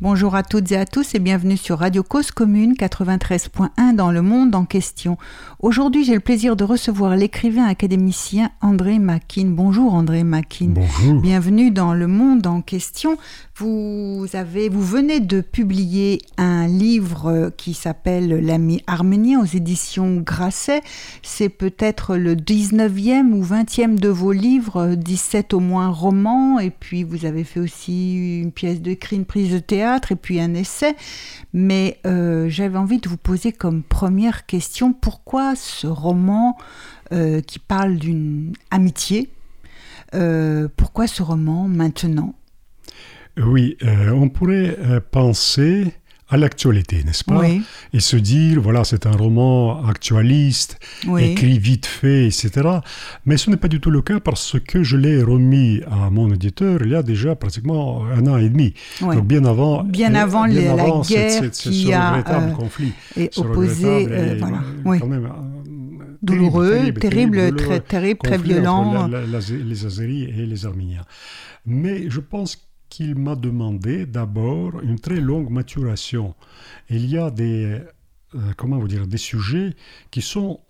Bonjour à toutes et à tous et bienvenue sur Radio Cause Commune 93.1 dans le monde en question. Aujourd'hui, j'ai le plaisir de recevoir l'écrivain académicien André Makin. Bonjour André Makin. Bonjour. Bienvenue dans le monde en question. Vous avez, vous venez de publier un livre qui s'appelle L'ami arménien aux éditions Grasset. C'est peut-être le 19e ou 20e de vos livres, 17 au moins romans, et puis vous avez fait aussi une pièce de cri, une prise de théâtre, et puis un essai. Mais euh, j'avais envie de vous poser comme première question, pourquoi ce roman euh, qui parle d'une amitié, euh, pourquoi ce roman maintenant? Oui, on pourrait penser à l'actualité, n'est-ce pas Oui. Et se dire, voilà, c'est un roman actualiste, Oui. écrit vite fait, etc. Mais ce n'est pas du tout le cas parce que je l'ai remis à mon éditeur il y a déjà pratiquement un an et demi. Donc bien avant, Bien euh, avant les- la cette- guerre cette- ce qui a, regrettable euh, conflit. et Ce opposé, euh, et, voilà. euh, Oui. quand même, euh, douloureux, terrible, très terrible, très violent. la- la- la- les Azéris et les Arméniens. Mais je pense qu'il m'a demandé d'abord une très longue maturation. Il y a des, euh, comment vous dire, des sujets qui sont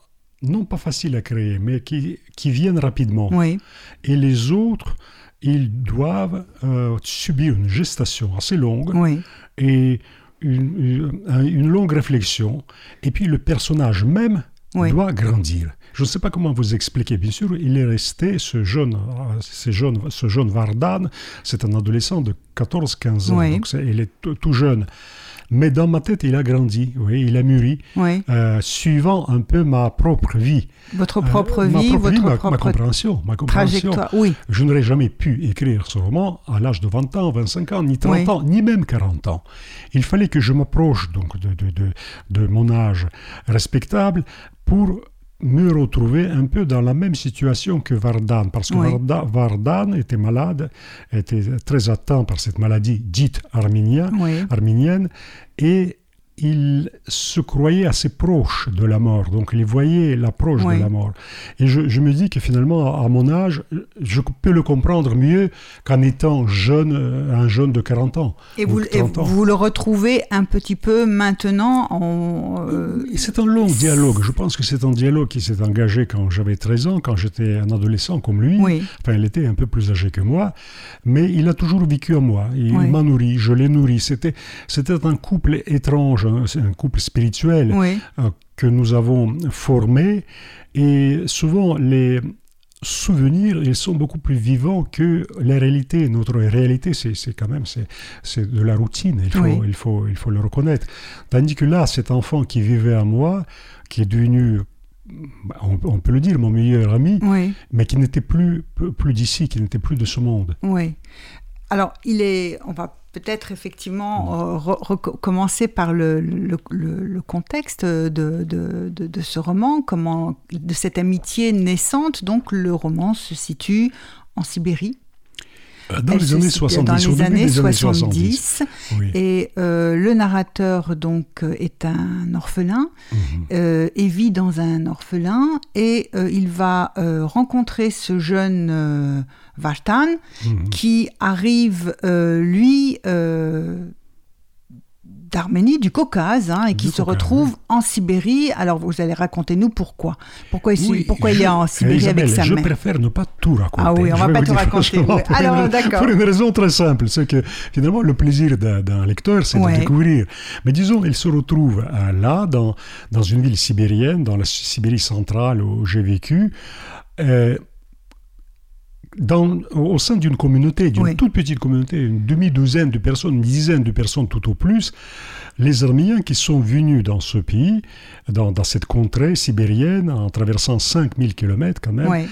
non pas faciles à créer, mais qui, qui viennent rapidement. Oui, Et les autres, ils doivent euh, subir une gestation assez longue oui, et une, une- une longue réflexion. Et puis le personnage même Oui. doit grandir. Je ne sais pas comment vous expliquer. Bien sûr, il est resté ce jeune, ce jeune, ce jeune Vardan, c'est un adolescent de 14-15 ans, Oui. donc il est tout, jeune. Mais dans ma tête, il a grandi, oui, il a mûri, oui. euh, suivant un peu ma propre vie. Votre Euh, propre ma vie, propre votre ma- ma, propre compréhension. Ma compréhension. trajectoire. Oui, Je n'aurais jamais pu écrire ce roman à l'âge de 20 ans, 25 ans, ni 30 Oui. ans, ni même 40 ans. Il fallait que je m'approche donc de, de, de, de mon âge respectable pour me retrouver un peu dans la même situation que Vardan, parce que Oui. Varda- Vardan était malade, était très atteint par cette maladie dite arménienne, oui. arménienne, et il se croyait assez proche de la mort, donc il voyait l'approche Oui. de la mort. Et je, je me dis que finalement, à mon âge, je peux le comprendre mieux qu'en étant jeune, euh, un jeune de 40 ans. Et ou vous, de et 30 ans. vous le retrouvez un petit peu maintenant en... euh, C'est un long dialogue. Je pense que c'est un dialogue qui s'est engagé quand j'avais 13 ans, quand j'étais un adolescent comme lui. Oui, Enfin, il était un peu plus âgé que moi, mais il a toujours vécu en moi. Il Oui. m'a nourri, je l'ai nourri. C'était un couple étrange, un, c'est un couple spirituel oui, euh, que nous avons formé. Et souvent, les souvenirs, ils sont beaucoup plus vivants que la réalité. Notre réalité, c'est, quand même c'est, de la routine. Il faut, Oui. il, faut, il faut le reconnaître. Tandis que là, cet enfant qui vivait à moi, qui est devenu, bah, on, on peut le dire, mon meilleur ami, oui, mais qui n'était plus, plus d'ici, qui n'était plus de ce monde. oui. Alors, il est... On va peut-être effectivement euh, re- reco- commencer par le, contexte de, de ce roman, comment, de cette amitié naissante. Donc, le roman se situe en Sibérie. Euh, Dans les années situe 70, dans les années des années 70. 70. Oui. Et euh, le narrateur donc euh, est un orphelin Mhm. euh, et vit dans un orphelin et euh, il va rencontrer ce jeune Vartan Mhm. qui arrive lui d'Arménie, du Caucase, hein, et qui se Caucase, retrouve en Sibérie. Alors vous allez raconter nous pourquoi. Pourquoi, il, Oui, pourquoi il je- est en Sibérie Isabelle, avec sa je mère préfère ne pas tout raconter. Ah oui, on Je va pas tout raconter, oui. Alors, une- d'accord. Pour une raison très simple, c'est que finalement le plaisir d'un d'un lecteur, c'est Ouais. de découvrir. Mais disons, il se retrouve euh, là, dans, dans une ville sibérienne, dans la Sibérie centrale où j'ai vécu. euh, dans, au sein d'une communauté, d'une Oui. toute petite communauté, une demi-douzaine de personnes, une dizaine de personnes tout au plus, les Arméniens qui sont venus dans ce pays, dans, dans cette contrée sibérienne, en traversant 5000 km quand même,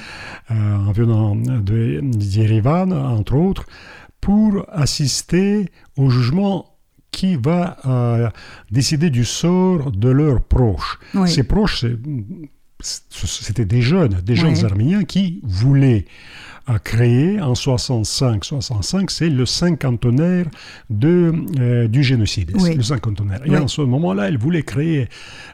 euh, en venant de d'Yerevan, entre autres, pour assister au jugement qui va euh, décider du sort de leurs proches. Oui. Ces proches, c'était des jeunes, des jeunes arméniens qui voulaient a créé en 65-65, c'est le cinquantenaire de, euh, du génocide, Oui. le cinquantenaire. Et en ce moment-là, elle voulait créer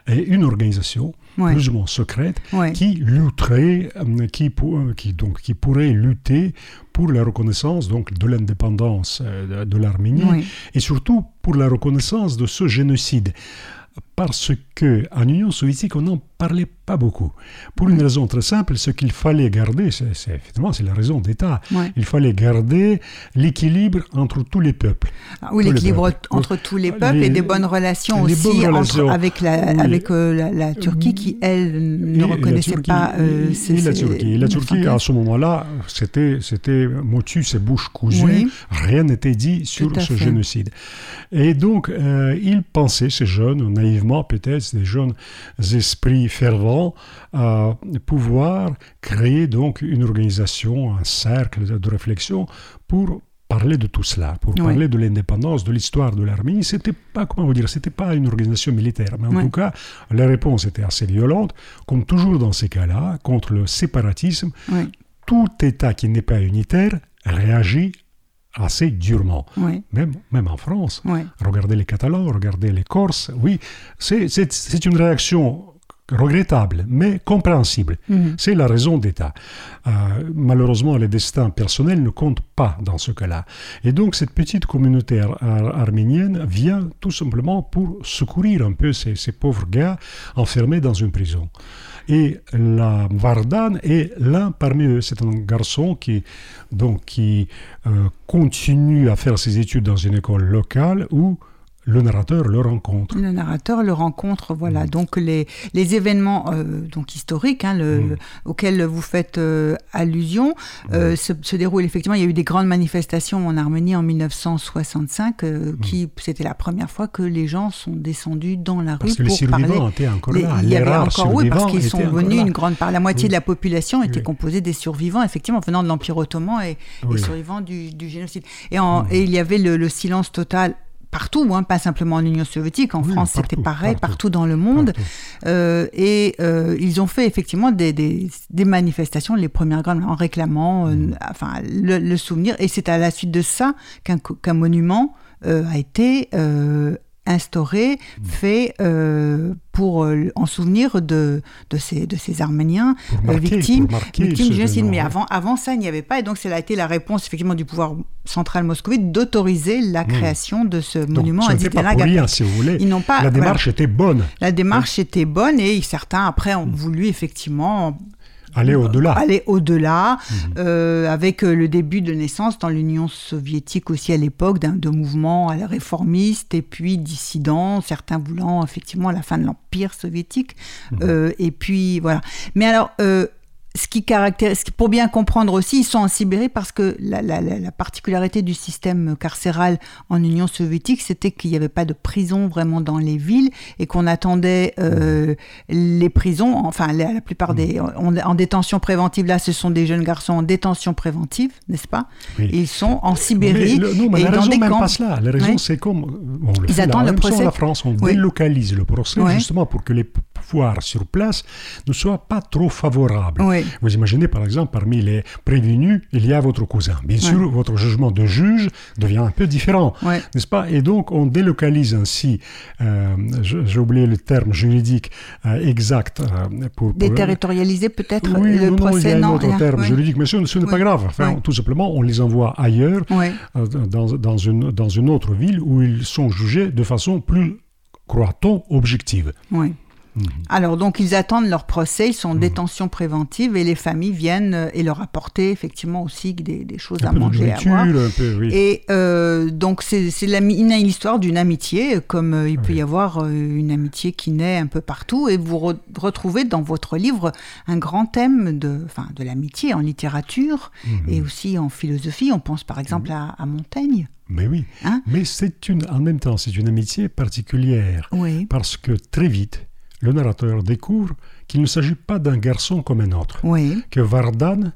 euh, une organisation plus ou moins secrète qui lutterait, euh, qui, pour- qui, donc, qui pourrait lutter pour la reconnaissance donc, de l'indépendance de, l'Arménie et surtout pour la reconnaissance de ce génocide. Parce que en Union soviétique, on n'en parlait pas beaucoup. Pour une raison très simple, ce qu'il fallait garder, c'est effectivement c'est la raison d'État. Ouais. Il fallait garder l'équilibre entre tous les peuples. Ah Oui, l'équilibre peuples. entre tous les peuples Les- et des bonnes relations aussi bonnes entre- relations. avec, la, Oui. avec euh, la, la Turquie qui, elle, ne Et reconnaissait Turquie- pas euh, ces- et la Turquie. Et la Turquie, à 1915. ce moment-là, c'était, c'était motus et bouche cousue. Oui. Rien n'était dit sur ce fait. génocide. Et donc, euh, ils pensaient, ces jeunes, naïvement peut-être, des jeunes esprits fervents, à pouvoir créer donc une organisation, un cercle de, de réflexion pour parler de tout cela, pour Oui. parler de l'indépendance, de l'histoire de l'Arménie. C'était pas, comment vous dire, c'était pas une organisation militaire, mais en Oui. tout cas, la réponse était assez violente, comme toujours dans ces cas-là, contre le séparatisme. Oui, Tout État qui n'est pas unitaire réagit assez durement, oui, même, même en France. oui. Regardez les Catalans, regardez les Corses. Oui, c'est- une réaction regrettable, mais compréhensible. Mhm. C'est la raison d'État. Euh, malheureusement, les destins personnels ne comptent pas dans ce cas-là. Et donc, cette petite communauté ar- ar- arménienne vient tout simplement pour secourir un peu ces, ces pauvres gars enfermés dans une prison. Et la Vardan est l'un parmi eux. C'est un garçon qui, euh, continue à faire ses études dans une école locale où le narrateur le rencontre. Le narrateur le rencontre, voilà. Donc les, les événements euh, donc historiques hein, le- Mm. auxquels vous faites euh, allusion euh, se, se déroulent effectivement. Il y a eu des grandes manifestations en Arménie en 1965, euh, qui c'était la première fois que les gens sont descendus dans la rue Parce que les pour parler. survivants étaient encore Les- là. il y Les avait encore, oui, parce qu'ils sont venus, une grande part, la moitié Oui. de la population était Oui. composée des survivants, effectivement, venant de l'Empire ottoman et, Oui. survivants du, du génocide. Et, en- et il y avait le, le silence total partout, hein, pas simplement en Union soviétique, en Oui, France c'était pareil, partout. partout. dans le monde. Euh, et euh, ils ont fait effectivement des, des, des manifestations, les premières grandes, en réclamant euh, Mm. enfin, le, le souvenir. Et c'est à la suite de ça qu'un qu'un monument euh, a été euh, instauré, Mm. fait euh, pour euh, en souvenir de, de, ces, de ces Arméniens euh, marquer- victimes, victimes du génocide. Mais avant, avant ça, il n'y avait pas. Et donc, ça a été la réponse effectivement du pouvoir central moscovite d'autoriser la création de ce. Donc, monument ce à rien, Gapek. si vous voulez. Ils n'ont pas- La voilà. démarche était bonne. La démarche était bonne et certains après ont voulu effectivement Aller au-delà. aller au-delà, Mhm. euh, avec euh, le début de naissance dans l'Union soviétique aussi à l'époque d'un de mouvements à la réformiste et puis dissidents, certains voulant effectivement la fin de l'Empire soviétique. Mhm. Euh, et puis voilà. Mais alors, euh, ce qui caractérise, pour bien comprendre aussi, ils sont en Sibérie parce que la, la- la- la particularité du système carcéral en Union soviétique, c'était qu'il n'y avait pas de prison vraiment dans les villes et qu'on attendait euh, les prisons, enfin la, la plupart des en, en détention préventive. Là, ce sont des jeunes garçons en détention préventive, n'est-ce pas? Oui. Ils sont en Sibérie le- non, mais et la dans raison des même camps. pas cela. La raison, Oui. c'est comme on le Ils fait attendent le même procès. en France, on Oui. délocalise le procès justement pour que les pouvoirs sur place ne soient pas trop favorables. Oui. Vous imaginez par exemple parmi les prévenus, il y a votre cousin. Bien sûr, votre jugement de juge devient un peu différent, n'est-ce pas? Et donc on délocalise ainsi, euh, j'ai oublié le terme juridique euh, exact euh, pour, pour Déterritorialisé peut-être oui, le non, non, il y procès a un autre terme juridique, mais ce, ce n'est pas grave. Enfin. Tout simplement, on les envoie ailleurs, euh, dans, dans, une, dans une autre ville où ils sont jugés de façon plus, croit-on, objective. Oui. Mhm. Alors donc ils attendent leur procès, ils sont en détention préventive et les familles viennent euh, et leur apporter effectivement aussi des, des choses à Un peu de manger, à nourriture, boire. un peu, oui. Et euh, donc c'est une, histoire d'une amitié, euh, comme euh, il peut y avoir euh, une amitié qui naît un peu partout. Et vous re- retrouvez dans votre livre un grand thème de, de l'amitié en littérature Mhm. et aussi en philosophie. On pense par exemple à, à Montaigne. Mais oui. Hein? Mais c'est une, en même temps, c'est une amitié particulière. Oui. Parce que très vite, le narrateur découvre qu'il ne s'agit pas d'un garçon comme un autre. Oui. que Vardan,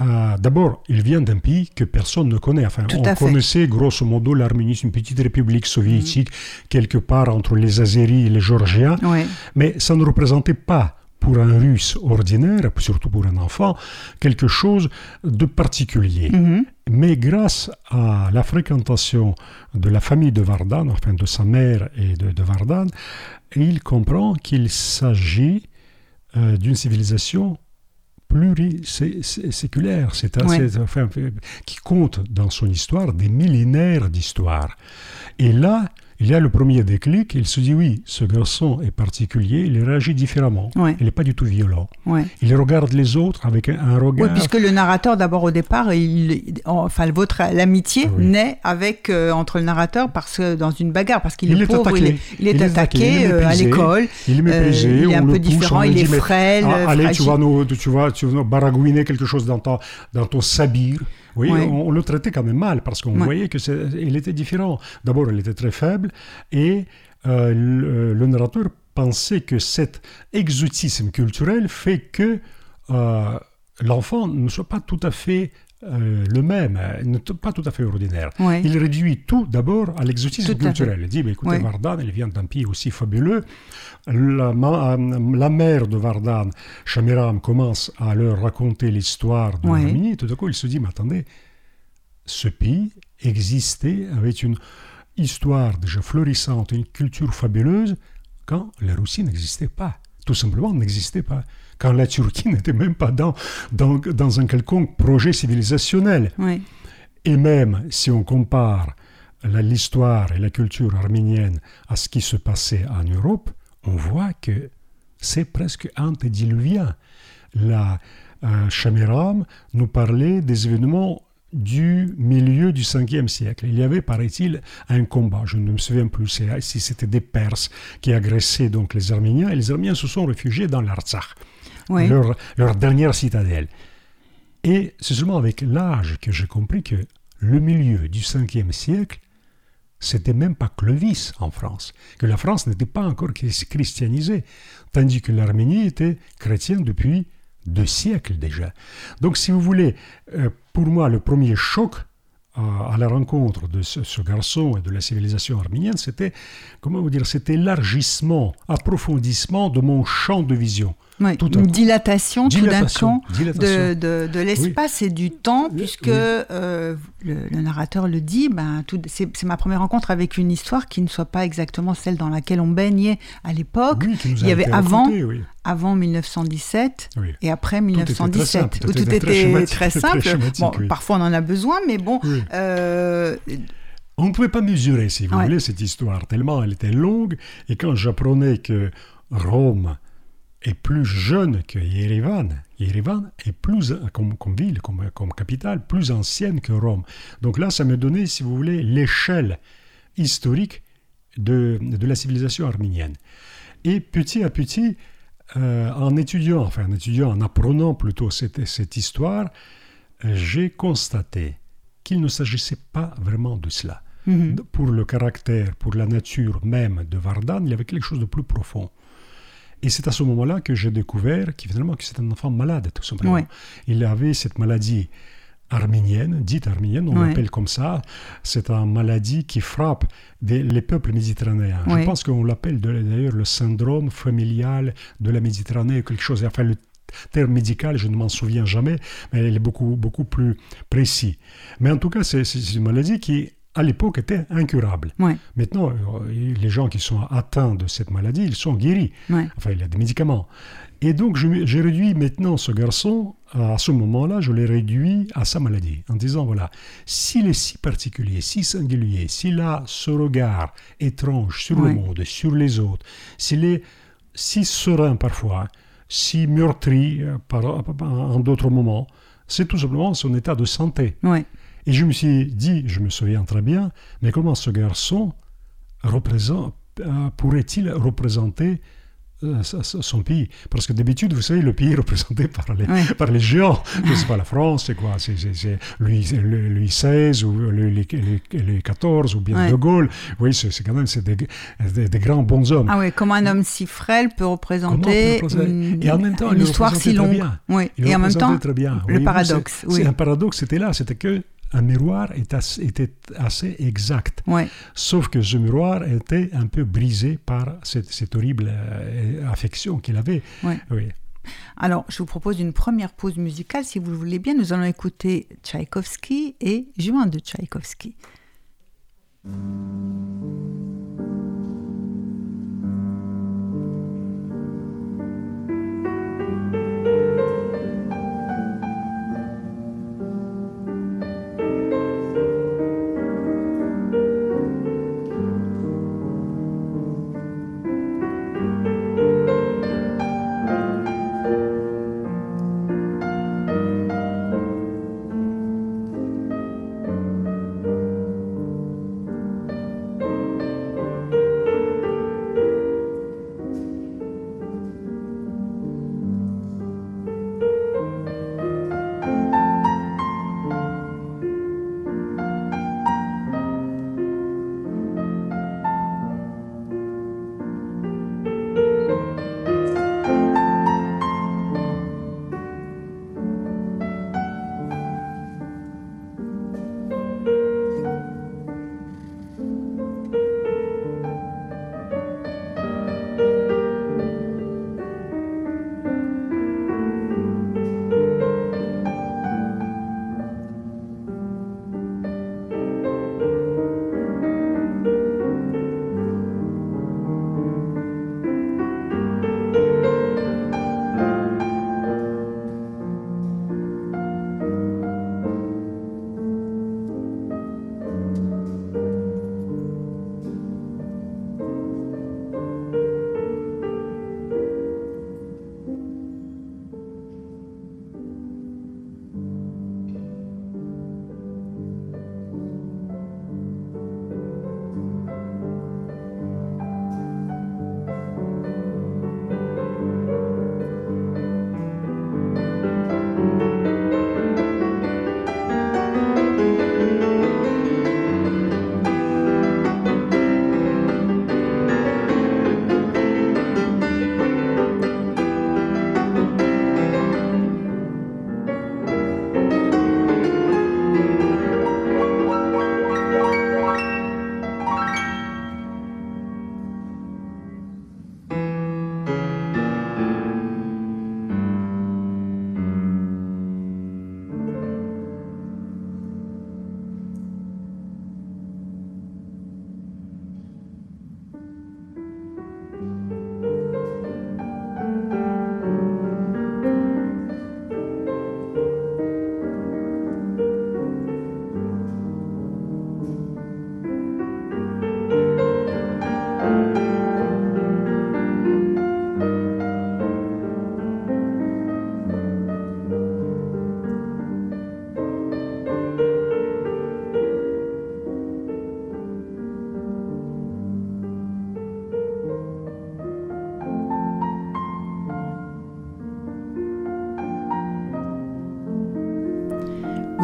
euh, d'abord, il vient d'un pays que personne ne connaît. Enfin, Tout on connaissait grosso modo l'Arménie, c'est une petite république soviétique, quelque part entre les Azéris et les Georgiens, Oui. mais ça ne représentait pas pour un russe ordinaire, surtout pour un enfant, quelque chose de particulier. Mhm. Mais grâce à la fréquentation de la famille de Vardan, enfin de sa mère et de, de Vardan, il comprend qu'il s'agit euh, d'une civilisation pluriséculaire, c'est Ouais. enfin, qui compte dans son histoire des millénaires d'histoire. Et là, il y a le premier déclic, il se dit oui, ce garçon est particulier, il réagit différemment, Ouais. il n'est pas du tout violent. Ouais. Il regarde les autres avec un, un Oui, regard... puisque le narrateur, d'abord au départ, il, enfin, votre l'amitié Oui. naît avec euh, entre le narrateur parce que dans une bagarre, parce qu'il Il est est pauvre, attaqué. il est, il est Il est attaqué, euh, à méprisé. l'école. Il est méprisé, Euh, il est un peu pousse, différent, il est frêle, Ah, allez, tu vas, nous, tu, vas, tu vas nous baragouiner quelque chose dans, ta- dans ton sabir. Oui, Ouais. on, on le traitait quand même mal parce qu'on Ouais. voyait qu'il était différent. D'abord, il était très faible et euh, le, le narrateur pensait que cet exotisme culturel fait que euh, l'enfant ne soit pas tout à fait euh, le même, euh, pas tout à fait ordinaire. Ouais. Il réduit tout d'abord à l'exotisme culturel. Il dit, mais écoutez, Ouais. Vardan, elle vient d'un pays aussi fabuleux. La, ma- euh, la mère de Vardan, Shamiram, commence à leur raconter l'histoire de Ouais. Tout à coup, il se dit, mais attendez, ce pays existait avec une histoire déjà florissante, une culture fabuleuse, quand la Russie n'existait pas. Tout simplement n'existait pas. Quand la Turquie n'était même pas dans, dans, dans un quelconque projet civilisationnel. Et même si on compare l'histoire et la culture arménienne à ce qui se passait en Europe, on voit que c'est presque antédiluvien. La euh, Shamiram nous parlait des événements du milieu du 5e siècle. Il y avait, paraît-il, un combat, je ne me souviens plus si c'était des Perses qui agressaient donc les Arméniens, et les Arméniens se sont réfugiés dans l'Artsakh leur, leur dernière citadelle. Et c'est seulement avec l'âge que j'ai compris que le milieu du 5e siècle, c'était même pas Clovis en France, que la France n'était pas encore chris- christianisée, tandis que l'Arménie était chrétienne depuis deux siècles déjà. Donc si vous voulez, euh, pour moi, le premier choc à, à la rencontre de ce, garçon et de la civilisation arménienne, c'était, comment vous dire, c'était l'élargissement, approfondissement de mon champ de vision. Ouais, Tout une dilatation, Dilatation, tout d'un coup de, de, de l'espace et du temps, puisque oui. euh, le, le narrateur le dit, ben, tout- c'est ma première rencontre avec une histoire qui ne soit pas exactement celle dans laquelle on baignait à l'époque, Oui, il y avait avant, raconté, avant 1917 Oui. et après était très 1917, simple, où tout tout était très était schématique, très très simple. Bon. Parfois on en a besoin, mais bon, euh, On ne pouvait pas mesurer, si vous Ouais. voulez, cette histoire, tellement elle était longue. Et quand j'apprenais que Rome est plus jeune que Yerevan, Yerevan est plus, comme, comme ville, comme, comme capitale, plus ancienne que Rome. Donc là, ça me donnait, si vous voulez, l'échelle historique de, de la civilisation arménienne. Et petit à petit, euh, en étudiant, enfin en étudiant, en apprenant plutôt cette, cette histoire, j'ai constaté qu'il ne s'agissait pas vraiment de cela. mhm. Pour le caractère, pour la nature même de Vardan, il y avait quelque chose de plus profond. Et c'est à ce moment-là que j'ai découvert que finalement que c'est un enfant malade, tout simplement. Ouais. Il avait cette maladie arménienne, dite arménienne, on Ouais. l'appelle comme ça. C'est une maladie qui frappe des- les peuples méditerranéens. Ouais. Je pense qu'on l'appelle d'ailleurs le syndrome familial de la Méditerranée, quelque chose. Enfin, le terme médical, je ne m'en souviens jamais, mais elle est beaucoup, beaucoup plus précis. Mais en tout cas, c'est une maladie qui, à l'époque, était incurable. Ouais, Maintenant, euh, les gens qui sont atteints de cette maladie, ils sont guéris. ouais. Enfin, il y a des médicaments. Et donc, j'ai réduit maintenant ce garçon, à ce moment-là, je l'ai réduit à sa maladie, en disant, voilà, s'il est si particulier, si singulier, s'il a ce regard étrange sur Ouais. le monde, sur les autres, s'il est si serein parfois, si meurtri euh, par- en d'autres moments, c'est tout simplement son état de santé. ouais. Et je me suis dit, je me souviens très bien, mais comment ce garçon euh, pourrait-il représenter euh, son pays? Parce que d'habitude, vous savez, le pays est représenté par les, Ouais. par les géants. Sais pas, la France, c'est quoi? C'est c'est- c'est Louis, Louis XVI ou les 14 ou bien Ouais. De Gaulle. Oui, c'est c'est quand même c'est des, des, des grands bons hommes. Ah ouais, comment un homme si frêle peut représenter une, Et en même temps, une il histoire si longue. bien. Oui. Il Et en même temps, très bien. le Oui, oui, paradoxe. c'est- oui. C'est un paradoxe, c'était là, c'était que un miroir était assez exact. Ouais. Sauf que ce miroir était un peu brisé par cette, horrible euh, affection qu'il avait. Oui. Alors, je vous propose une première pause musicale. Si vous le voulez bien, nous allons écouter Tchaïkovski et Juin de Tchaïkovski.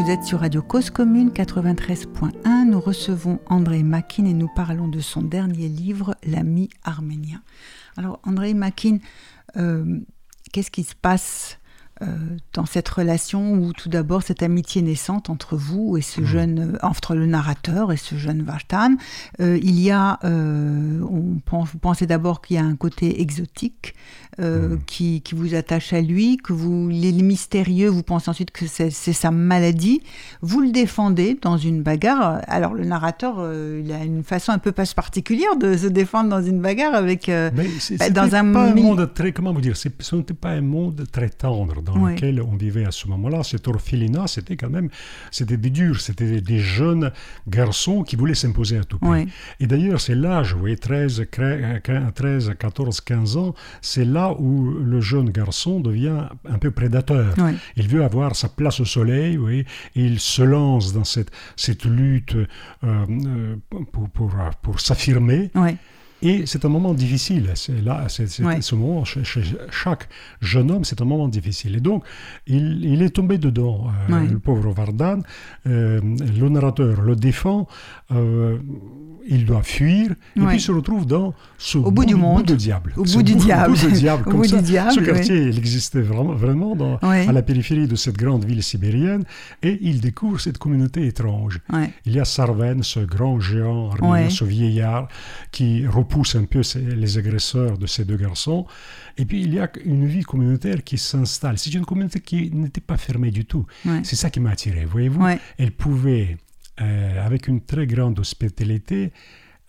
Vous êtes sur Radio Cause Commune 93.1. Nous recevons André Makin et nous parlons de son dernier livre, L'ami arménien. Alors, André Makin, euh, qu'est-ce qui se passe dans cette relation où tout d'abord cette amitié naissante entre vous et ce mmh. jeune, euh, entre le narrateur et ce jeune Vartan, euh, il y a, on pense, vous pensez d'abord qu'il y a un côté exotique mmh. qui, qui, vous attache à lui, que vous, il est mystérieux, vous pensez ensuite que c'est sa maladie, vous le défendez dans une bagarre. Alors le narrateur, il a une façon un peu particulière de se défendre dans une bagarre avec, bah, dans un, pas un monde très, comment vous dire, ce n'était pas un monde très tendre dans lequel on vivait à ce moment-là. Cette orphelinat, c'était quand même, c'était des durs, c'était des jeunes garçons qui voulaient s'imposer à tout prix. Et d'ailleurs, c'est l'âge, vous voyez, 13, 13, 14, 15 ans, c'est là où le jeune garçon devient un peu prédateur. Il veut avoir sa place au soleil, et il se lance dans cette, cette lutte euh, euh, pour, pour, pour s'affirmer. Et c'est un moment difficile. C'est là, c'est, ce moment, chez, chaque jeune homme, c'est un moment difficile. Et donc, il, il est tombé dedans, euh, le pauvre Vardan. Euh, le narrateur le défend. Euh, il doit fuir et puis se retrouve dans ce au bout, du monde, de diable. Au bout du diable. Au bout du diable. Ce quartier, il existait vraiment, vraiment dans, à la périphérie de cette grande ville sibérienne et il découvre cette communauté étrange. Il y a Sarven, ce grand géant arménien, ce vieillard qui repousse un peu les agresseurs de ces deux garçons. Et puis il y a une vie communautaire qui s'installe. C'est une communauté qui n'était pas fermée du tout. C'est ça qui m'a attiré. Voyez-vous, elle pouvait, euh, avec une très grande hospitalité,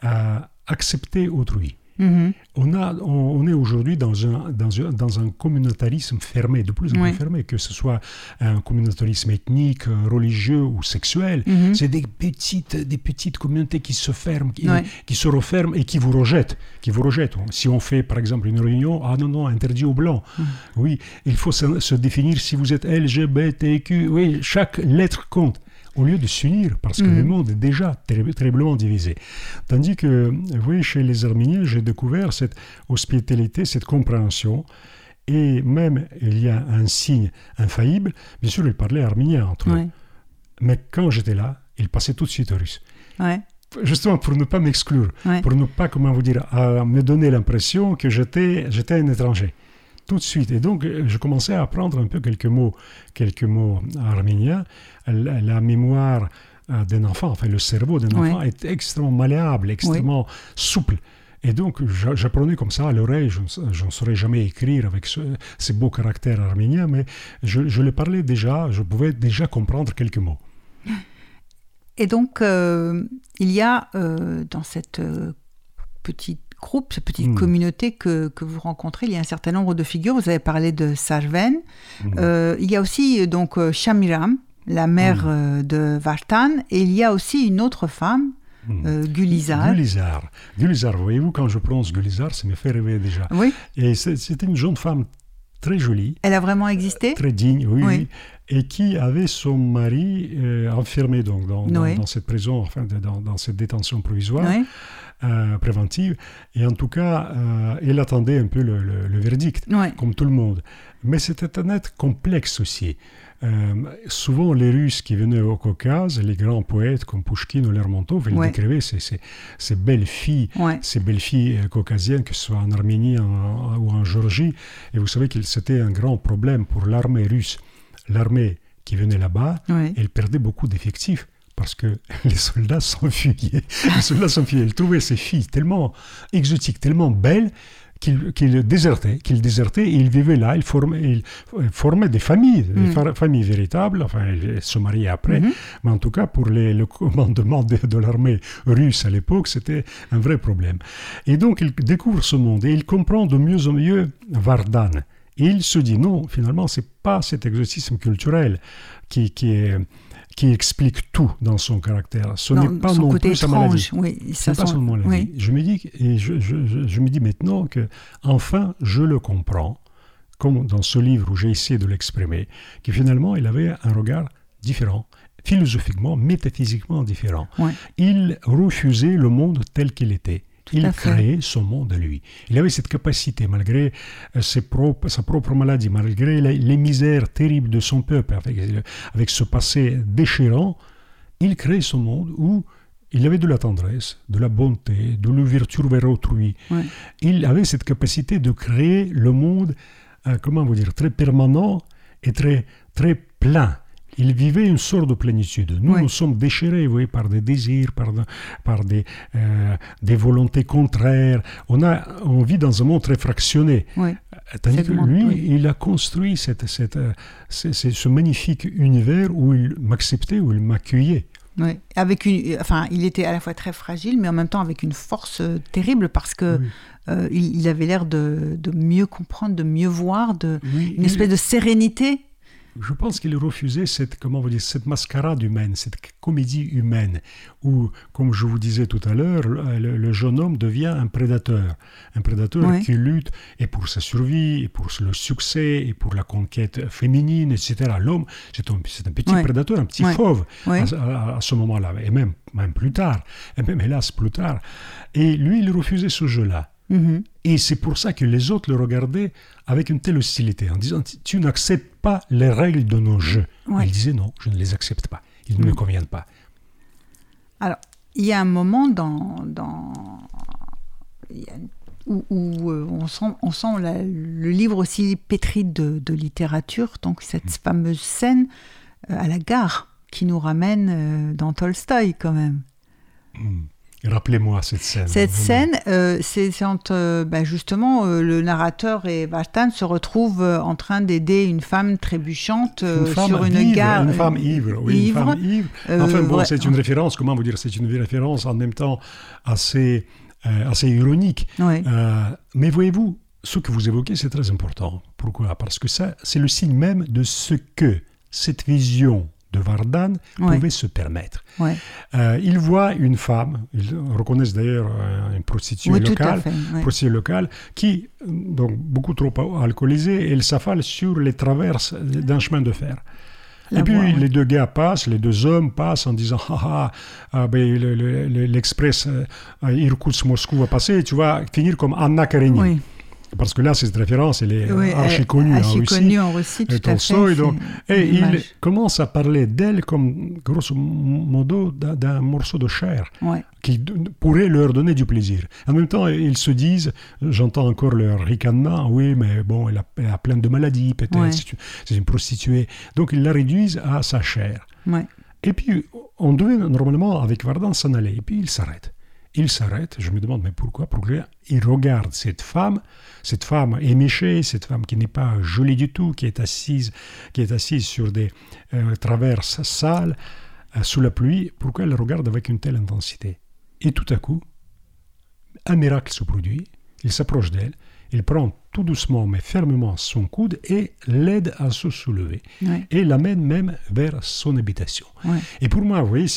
euh, accepter autrui. Mhm. On, a, on, est aujourd'hui dans un, dans, un, dans un communautarisme fermé, de plus en plus fermé, que ce soit un communautarisme ethnique, religieux ou sexuel. Mhm. C'est des petites, des petites communautés qui se ferment, qui, qui, se referment et qui vous rejettent. Qui vous rejettent. Si on fait par exemple une réunion, ah non, non, interdit aux blancs. Mhm. Oui, il faut se, se, définir si vous êtes LGBTQ. Oui, chaque lettre compte au lieu de s'unir, parce que le mhm. monde est déjà terriblement divisé. Tandis que, vous voyez, chez les Arméniens, j'ai découvert cette hospitalité, cette compréhension, et même il y a un signe infaillible, bien sûr, ils parlaient arménien entre eux. Mais quand j'étais là, ils passaient tout de suite au russe. Justement pour ne pas m'exclure, pour ne pas, comment vous dire, me donner l'impression que j'étais un étranger tout de suite. Et donc, je commençais à apprendre un peu quelques mots, quelques mots arméniens. La, mémoire euh, d'un enfant, enfin le cerveau d'un enfant est extrêmement malléable, extrêmement souple. Et donc, j'apprenais comme ça à l'oreille. Je ne saurais jamais écrire avec ces beaux caractères arméniens, mais je, je les parlais déjà, je pouvais déjà comprendre quelques mots. Et donc, euh, il y a euh, dans cette petite groupe, cette petite hmm. communauté que, que, vous rencontrez, il y a un certain nombre de figures. Vous avez parlé de Sarven. Hmm. Euh, il y a aussi donc euh, Shamiram, la mère hmm. euh, de Vartan, et il y a aussi une autre femme, Gulizar. Gulizar. Gulizar, voyez-vous, quand je prononce Gulizar, ça me fait rêver déjà. Oui. Et c'était une jeune femme très jolie. Elle a vraiment existé? Très digne, oui. Et qui avait son mari enfermé donc, dans, dans, cette prison, enfin, dans, dans cette détention provisoire. Euh, préventive. Et en tout cas, euh, il attendait un peu le, verdict, comme tout le monde. Mais c'était un être complexe aussi. Euh, souvent, les Russes qui venaient au Caucase, les grands poètes comme Pushkin ou Lermontov, ils décrivaient ces, ces, belles filles, ces belles filles caucasiennes, que ce soit en Arménie ou en Géorgie. Et vous savez que c'était un grand problème pour l'armée russe. L'armée qui venait là-bas, elle perdait beaucoup d'effectifs parce que les soldats s'enfuyaient. Les soldats s'enfuyaient. Ils trouvaient ces filles tellement exotiques, tellement belles, qu'ils désertaient, qu'ils désertaient et ils vivaient là, ils formaient, formaient des familles, des mm. familles véritables, enfin ils se mariaient après, mm-hmm. mais en tout cas pour les, le commandement de, l'armée russe à l'époque, c'était un vrai problème. Et donc il découvre ce monde et il comprend de mieux en mieux Vardan. Et il se dit non, finalement, c'est pas cet exotisme culturel qui, qui est qui explique tout dans son caractère. Ce n'est pas non plus sa maladie. Oui, ça pas son maladie. Je me dis et je, je, je, me dis maintenant que enfin je le comprends, comme dans ce livre où j'ai essayé de l'exprimer, que finalement il avait un regard différent philosophiquement, métaphysiquement différent. Il refusait le monde tel qu'il était il créait son monde à lui. Il avait cette capacité, malgré euh, ses propres, sa propre maladie, malgré les, misères terribles de son peuple, avec, ce passé déchirant, il créait son monde où il avait de la tendresse, de la bonté, de l'ouverture vers autrui. Il avait cette capacité de créer le monde, euh, comment vous dire, très permanent et très, très plein il vivait une sorte de plénitude. Nous, nous sommes déchirés oui, par des désirs, par, par des, euh, des volontés contraires. On, a, on vit dans un monde très fractionné. Oui. Tandis que lui, il a construit cette, cette, euh, ce magnifique univers où il m'acceptait, où il m'accueillait. Oui, avec une, enfin, il était à la fois très fragile, mais en même temps avec une force euh, terrible parce que il, avait l'air de, de, mieux comprendre, de mieux voir, de une espèce de sérénité je pense qu'il refusait cette, comment vous dire, cette mascarade humaine, cette comédie humaine, où, comme je vous disais tout à l'heure, le, jeune homme devient un prédateur. Un prédateur qui lutte et pour sa survie, et pour le succès, et pour la conquête féminine, etc. L'homme, c'est un, un, petit prédateur, un petit fauve à, ce moment-là, et même, même plus tard, et même hélas plus tard. Et lui, il refusait ce jeu-là. Mm-hmm. Et c'est pour ça que les autres le regardaient avec une telle hostilité, en disant Tu n'acceptes pas les règles de nos jeux. Il disait Non, je ne les accepte pas. Ils ne me mm. conviennent pas. Alors, il y a un moment dans, dans où, euh, on sent, on sent le livre aussi pétri de, littérature, donc cette mm. fameuse scène euh, à la gare qui nous ramène euh, dans Tolstoï quand même. Mm. Rappelez-moi cette scène. Cette scène, euh, c'est quand euh, bah, justement euh, le narrateur et Vartan se retrouvent en train d'aider une femme trébuchante sur une gare. Une femme ivre, oui, une femme ivre. enfin bon, c'est une référence, comment vous dire, c'est une référence en même temps assez, assez ironique. mais voyez-vous, ce que vous évoquez, c'est très important. Pourquoi? Parce que ça, c'est le signe même de ce que cette vision de Vardan pouvait se permettre. Euh, ils voient une femme, ils reconnaissent d'ailleurs euh, une prostituée locale, prostituée locale, qui, donc beaucoup trop alcoolisée, elle s'affale sur les traverses d'un chemin de fer. et puis les deux gars passent, les deux hommes passent en disant Ah, ah, ah ben, l'express euh, Irkoutsk-Moscou va passer, tu vas finir comme Anna Karenine. Parce que là, cette référence, elle est archi connue en Russie. connue en Russie, tout à fait. Donc, et il commence à parler d'elle comme, grosso modo, d'un morceau de chair qui pourrait leur donner du plaisir. En même temps, ils se disent, j'entends encore leur ricanement, oui, mais bon, elle a, plein de maladies, peut-être, c'est une prostituée. Donc, ils la réduisent à sa chair. Et puis, on devait normalement, avec Vardan, s'en aller. Et puis, il s'arrête. Il s'arrête, je me demande, mais pourquoi? Pourquoi il regarde cette femme cette femme éméchée, cette femme qui n'est pas jolie du tout, qui est assise, qui est assise sur des euh, traverses sales, euh, sous la pluie, pourquoi elle regarde avec une telle intensité? Et tout à coup, un miracle se produit, il s'approche d'elle, il prend tout doucement mais fermement son coude et l'aide à se soulever et l'amène même vers son habitation. Et pour moi, vous voyez,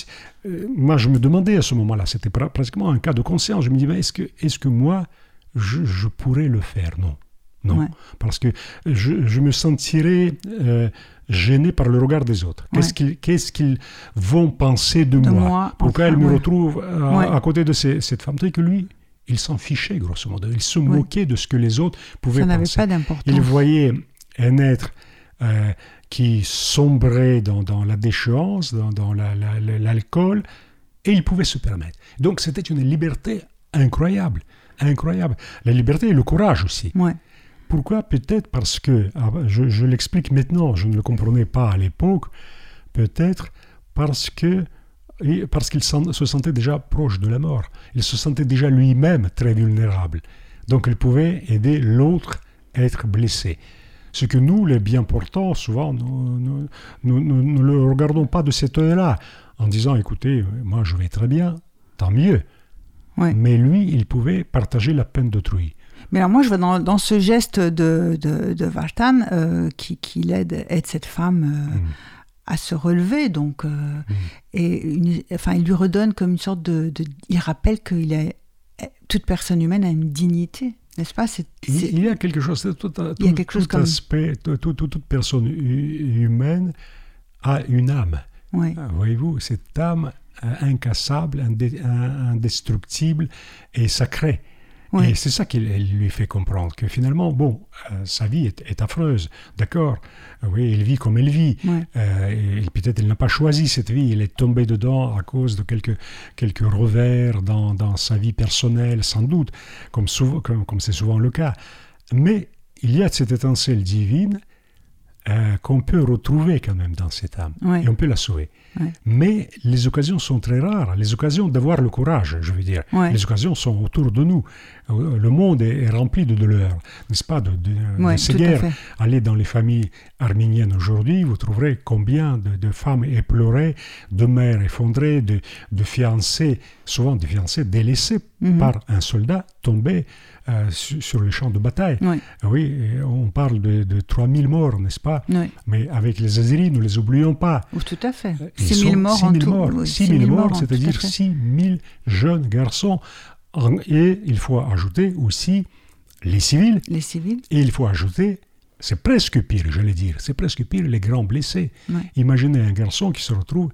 euh, moi je me demandais à ce moment-là, c'était pratiquement un cas de conscience, je me disais, est-ce que, est que moi, je, pourrais le faire? Non. Non. Parce que je, me sentirais euh, gêné par le regard des autres. Qu'est-ce qu'ils vont penser de, moi, Pourquoi elle me retrouve à, côté de cette femme que lui, il s'en fichait, grosso modo. Il se moquait de ce que les autres pouvaient Ça penser. pas d'importance. Il voyait un être euh, qui sombrait dans, la déchéance, dans, dans l'alcool, et il pouvait se permettre. Donc c'était une liberté incroyable incroyable. La liberté et le courage aussi. Pourquoi? Peut-être parce que, ah, je, l'explique maintenant, je ne le comprenais pas à l'époque, peut-être parce que parce qu'il se sentait déjà proche de la mort. Il se sentait déjà lui-même très vulnérable. Donc il pouvait aider l'autre à être blessé. Ce que nous, les bien portants, souvent, nous ne le regardons pas de cet œil-là, en disant, écoutez, moi je vais très bien, tant mieux. Mais lui, il pouvait partager la peine d'autrui. Mais alors moi, je vois dans, ce geste de, de, de Vartan euh, qui, qui aide, aide, cette femme euh, mm. À se relever. Donc, euh, mm. et enfin, il lui redonne comme une sorte de... il rappelle qu'il a... Toute personne humaine a une dignité, n'est-ce pas? Il y a quelque chose, tout, tout, il y a quelque chose comme... aspect, toute personne humaine a une âme. Voyez-vous, cette âme euh, incassable, indestructible et Et c'est ça qu'il lui fait comprendre, que finalement, bon, euh, sa vie est, affreuse, d'accord, oui, il vit comme elle vit, euh, et peut-être elle n'a pas choisi cette vie, elle est tombée dedans à cause de quelques, quelques revers dans, dans sa vie personnelle, sans doute, comme c'est souvent, comme, souvent le cas. Mais il y a cette étincelle divine qu'on peut retrouver quand même dans cette âme, et on peut la sauver. Mais les occasions sont très rares, les occasions d'avoir le courage, je veux dire. Les occasions sont autour de nous. Euh, le monde est, rempli de douleurs, n'est-ce pas, de, de, ces guerres. Allez dans les familles arméniennes aujourd'hui, vous trouverez combien de, femmes éplorées, de mères effondrées, de, fiancés, souvent des fiancés délaissés Mhm. par un soldat tombé euh, su- sur les champs de bataille. Oui, Oui, et on parle de, de 3000 morts, n'est-ce pas? Oui. Mais avec les Azeris, nous les oublions pas. Oh, tout à fait. Ils 6 000 sont morts 6 en 000 tout. morts, Oui, 6 6 000 morts, c'est-à-dire fait. 6 000 jeunes garçons. Et il faut ajouter aussi les civils, Les civils. et il faut ajouter, c'est presque pire, j'allais dire, c'est presque pire les grands blessés. Ouais. Imaginez un garçon qui se retrouve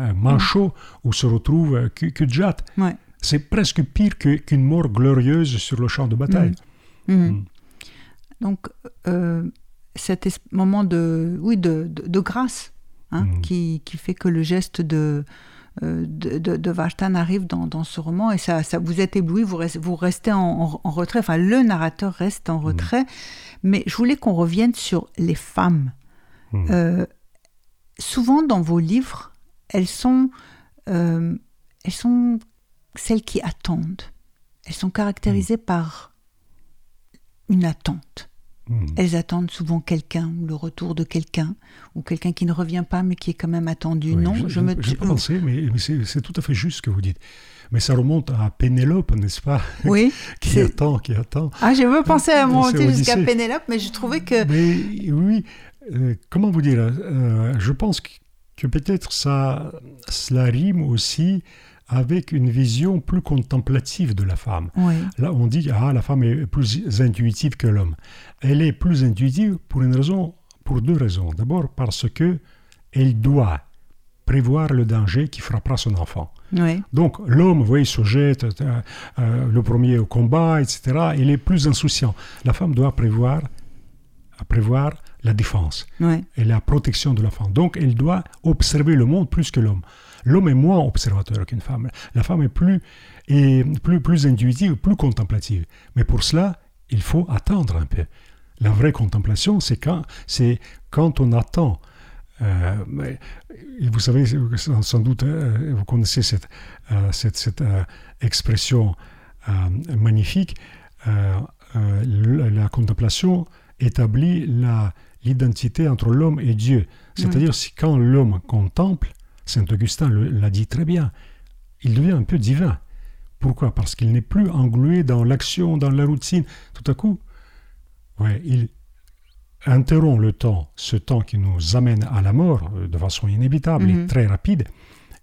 euh, manchot ou se retrouve euh, cul cul de jatte. Ouais. C'est presque pire qu'une mort glorieuse sur le champ de bataille. Mhm. Mm. Donc, euh, cet moment de, oui, de, de, de grâce hein, qui, qui fait que le geste de, euh, de, de, de Vartan arrive dans, dans ce roman et ça, ça vous êtes ébloui, vous restez, vous restez en, en- en retrait, enfin le narrateur reste en retrait, mais je voulais qu'on revienne sur les femmes. Euh, souvent dans vos livres, elles sont, euh, elles sont celles qui attendent. Elles sont caractérisées par une attente. Mm. Elles attendent souvent quelqu'un, le retour de quelqu'un, ou quelqu'un qui ne revient pas mais qui est quand même attendu. Oui, non, je, je me j'ai pas pensé, mais, mais c'est tout à fait juste ce que vous dites. Mais ça remonte à Pénélope, n'est-ce pas? Oui, Qui attend, qui attend. Ah, j'ai pensé à C'est monter jusqu'à. Pénélope, mais je trouvais que. Mais oui, euh, comment vous dire euh, Je pense que, que peut-être ça, cela rime aussi avec une vision plus contemplative de la femme. Oui, Là, on dit ah la femme est plus intuitive que l'homme. Elle est plus intuitive pour une raison, pour deux raisons. D'abord parce que elle doit prévoir le danger qui frappera son enfant. oui, Donc l'homme, vous voyez, se jette euh, euh, le premier au combat, etc. Il est plus insouciant. La femme doit prévoir, prévoir la défense oui, et la protection de l'enfant. Donc elle doit observer le monde plus que l'homme. L'homme est moins observateur qu'une femme. La femme est plus, est plus, plus intuitive, plus contemplative. Mais pour cela, il faut attendre un peu. La vraie contemplation, c'est quand, c'est quand on attend. Euh, vous savez, sans doute, euh, vous connaissez cette, euh, cette, cette, euh, expression magnifique. la contemplation établit la, l'identité entre l'homme et Dieu. C'est-à-dire, si quand l'homme contemple, Saint Augustin l'a dit très bien, il devient un peu divin. Pourquoi? Parce qu'il n'est plus englué dans l'action, dans la routine. Tout à coup, ouais, il interrompt le temps, ce temps qui nous amène à la mort euh, de façon inévitable Mhm. et très rapide.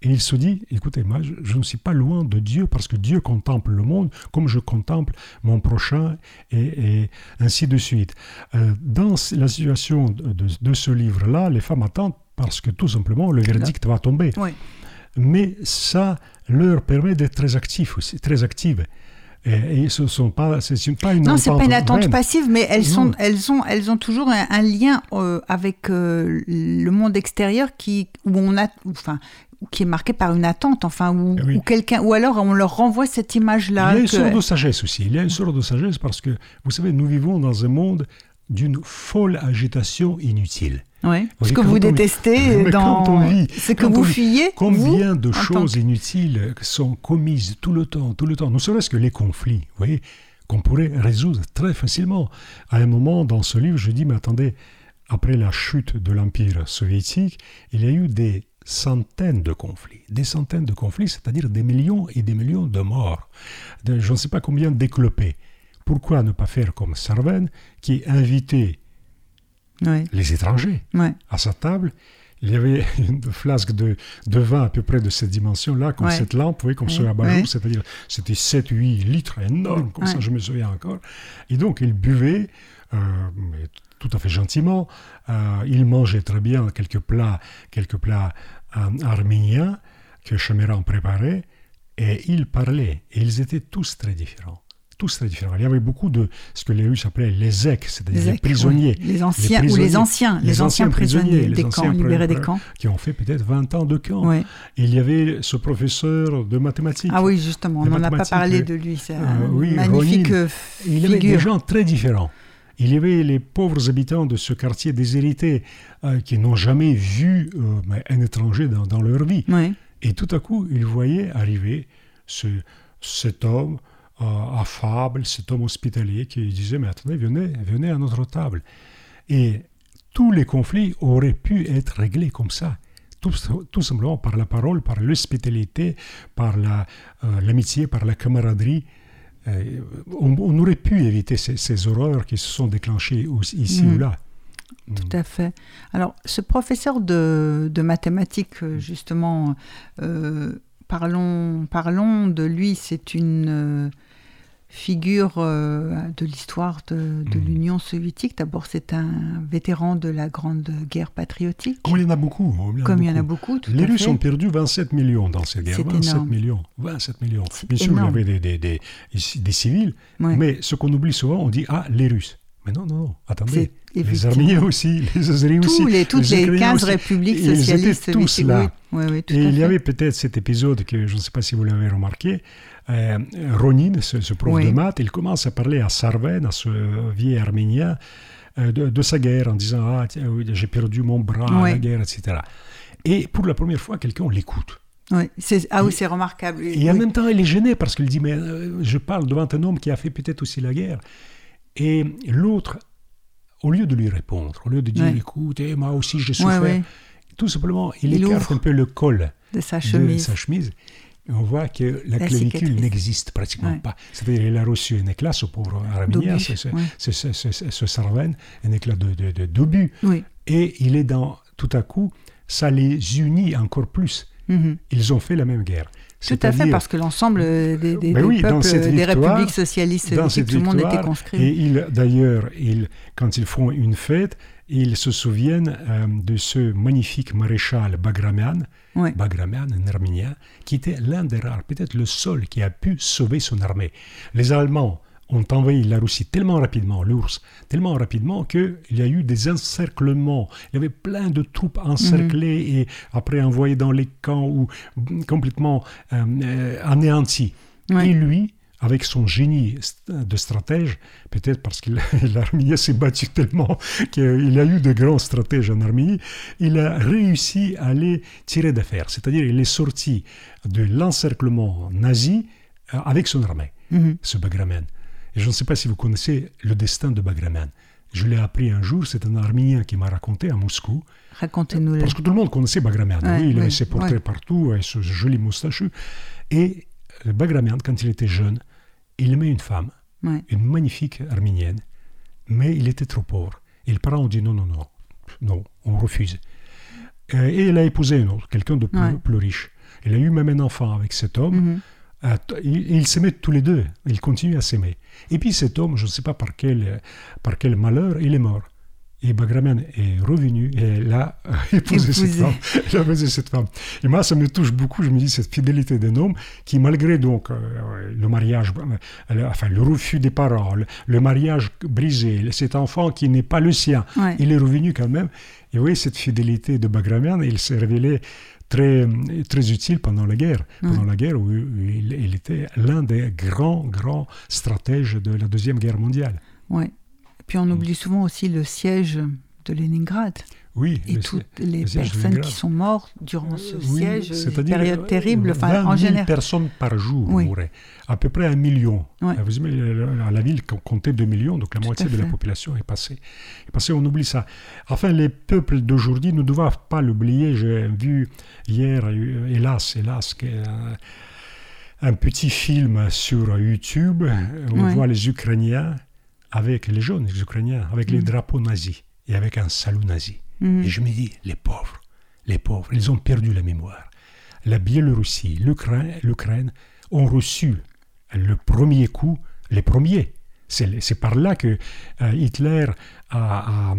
Et il se dit, écoutez, moi, je, je ne suis pas loin de Dieu parce que Dieu contemple le monde comme je contemple mon prochain et, et ainsi de suite. Euh, dans la situation de, de- de ce livre-là, les femmes attendent parce que tout simplement le verdict va tomber. oui. Mais ça leur permet d'être très actifs aussi, très actives. Et, et ce sont pas, c'est une- pas une Non, c'est pas une attente passive, mais elles, Non. sont, elles, ont, elles ont toujours un, un lien euh, avec euh, le monde extérieur qui, où on a, enfin, qui est marqué par une attente, enfin, où, Oui. où quelqu'un, ou alors on leur renvoie cette image-là. Il y a une que- sorte de sagesse aussi. Il y a une sorte de sagesse parce que, vous savez, nous vivons dans un monde d'une folle agitation inutile. Ouais. Ce que vous détestez dans quand on vit- ce que vous fuyez, Combien vous, de choses inutiles sont commises tout le temps, tout le temps, ne serait-ce que les conflits, vous voyez, qu'on pourrait résoudre très facilement. À un moment, dans ce livre, je dis, mais attendez, après la chute de l'Empire soviétique, il y a eu des centaines de conflits, des centaines de conflits, c'est-à-dire des millions et des millions de morts, de, je ne sais pas combien d'éclopés. Pourquoi ne pas faire comme Sarven, qui invitait les étrangers ouais, à sa table, il y avait une flasque de, de vin à peu près de cette dimension-là, comme Ouais. cette lampe, vous voyez, comme ce Ouais. c'est-à-dire c'était 7-8 litres énormes, comme ça, je me souviens encore. Et donc, il buvait, euh, mais tout à fait gentiment, euh, il mangeait très bien quelques plats, quelques plats euh, arméniens que Chaméran préparait, et il parlait, et ils étaient tous très différents. Tous très différents. Il y avait beaucoup de ce que les Russes appelaient les EK, c'est-à-dire les, les, ex, prisonniers les anciens, ou prisonniers. les anciens, les, anciens prisonniers, des anciens camps, libérés des camps. qui ont fait peut-être 20 ans de camp. Ouais. Il y avait ce professeur de mathématiques. Ah oui, justement, on n'en a pas parlé euh, de lui. C'est euh, oui, magnifique Ronin. euh, Il y avait des figure. gens très différents. Il y avait les pauvres habitants de ce quartier déshérité euh, qui n'ont jamais vu euh, un étranger dans, dans leur vie. Ouais. Et tout à coup, ils voyaient arriver ce, cet homme euh, affable, cet homme hospitalier qui disait, mais attendez, venez, venez à notre table. Et tous les conflits auraient pu être réglés comme ça. tout, tout, simplement par la parole, par l'hospitalité, par l'amitié, par la camaraderie. On, aurait pu éviter ces, horreurs qui se sont déclenchées ici ou là. Tout à fait. Alors, ce professeur de, de mathématiques, justement, parlons, parlons de lui, c'est une figure euh, de l'histoire de, hmm. l'Union soviétique. D'abord, c'est un vétéran de la Grande Guerre patriotique. Comme il y en a beaucoup. Comme il y en a beaucoup. Les Russes ont perdu 27 millions dans cette guerre. 27 millions. 27 millions. Bien sûr, il y avait des, des, des, des civils, mais ce qu'on oublie souvent, on dit Ah, les Russes. Mais non, non, non, attendez. Les Arméniens aussi, les Azéris aussi. Les, toutes les, 15 républiques socialistes. Ils étaient tous là. et il y avait peut-être cet épisode que je ne sais pas si vous l'avez remarqué, euh, Ronin, ce, prof de maths, il commence à parler à Sarven, à ce vieil arménien, euh, de, sa guerre, en disant Ah, j'ai perdu mon bras à la guerre, etc. Et pour la première fois, quelqu'un l'écoute. Oui, c'est, ah oui, c'est remarquable. Et en même temps, il est gêné parce qu'il dit Mais euh, je parle devant un homme qui a fait peut-être aussi la guerre. Et l'autre, au lieu de lui répondre, au lieu de dire Écoute, eh, moi aussi j'ai souffert, tout simplement, il, écarte un peu le col de sa chemise. De sa chemise on voit que la, clavicule n'existe pratiquement pas. C'est-à-dire qu'il a reçu un éclat, ce pauvre arménien, ce, ce, un éclat de, d'obus. Et il est dans, tout à coup, ça les unit encore plus. Mm-hmm. Ils ont fait la même guerre. Tout à fait, parce que l'ensemble des, des, ben peuples, des républiques socialistes, tout le monde était conscrit. Et d'ailleurs, quand ils font une fête, ils se souviennent euh, de ce magnifique maréchal Bagramian, Bagramian, un arménien, qui était l'un des rares, peut-être le seul qui a pu sauver son armée. Les Allemands ont envahi la Russie tellement rapidement, l'URSS, tellement rapidement qu'il y a eu des encerclements. Il y avait plein de troupes encerclées mhm. et après envoyées dans les camps ou complètement euh, euh, anéanties. Et lui, avec son génie de stratège, peut-être parce que l'Arménie s'est battue tellement qu'il a eu de grands stratèges en Arménie, il a réussi à les tirer d'affaire. C'est-à-dire il est sorti de l'encerclement nazi euh, avec son armée, mhm. ce Bagraman. Et je ne sais pas si vous connaissez le destin de Bagraman. Je l'ai appris un jour, c'est un Arménien qui m'a raconté à Moscou. Racontez-nous. Parce que tout le monde connaissait Bagraman. oui, il avait ses portraits partout, et ce joli moustachu. Et Bagramian, quand il était jeune, il aimait une femme, une magnifique arménienne, mais il était trop pauvre. Et les parents ont dit non, non, non, non, on refuse. Euh, et il a épousé un autre, quelqu'un de plus, riche. Il a eu même un enfant avec cet homme. Mm-hmm. Euh, ils s'aimaient tous les deux, ils continuent à s'aimer. Et puis cet homme, je ne sais pas par quel, par quel malheur, il est mort. Et Bagramian est revenu et elle a épousé cette femme. Elle a épousé cette femme. Et moi, ça me touche beaucoup. Je me dis cette fidélité d'un homme qui, malgré donc euh, le mariage, euh, enfin le refus des paroles, le mariage brisé, cet enfant qui n'est pas le sien, il est revenu quand même. Et oui, cette fidélité de Bagramian, il s'est révélé très, très utile pendant la guerre. Pendant la guerre où il, il était l'un des grands, grands stratèges de la Deuxième Guerre mondiale. Oui. Puis on oublie souvent aussi le siège de Leningrad. Oui, et toutes les personnes qui sont mortes durant ce siège, une période terrible. Enfin, en général. personnes par jour mouraient, à peu près un million. Vous à la ville comptait 2 millions, donc la moitié de la population est passée. est passée. On oublie ça. Enfin, les peuples d'aujourd'hui ne doivent pas l'oublier. J'ai vu hier, euh, hélas, hélas, un, un petit film sur YouTube. On voit les Ukrainiens avec les jeunes, les Ukrainiens, avec les mm. drapeaux nazis et avec un salut nazi. Mm. Et je me dis, les pauvres, les pauvres, ils ont perdu la mémoire. La Biélorussie, l'Ukraine ont reçu le premier coup, les premiers. C'est par là que euh, Hitler a,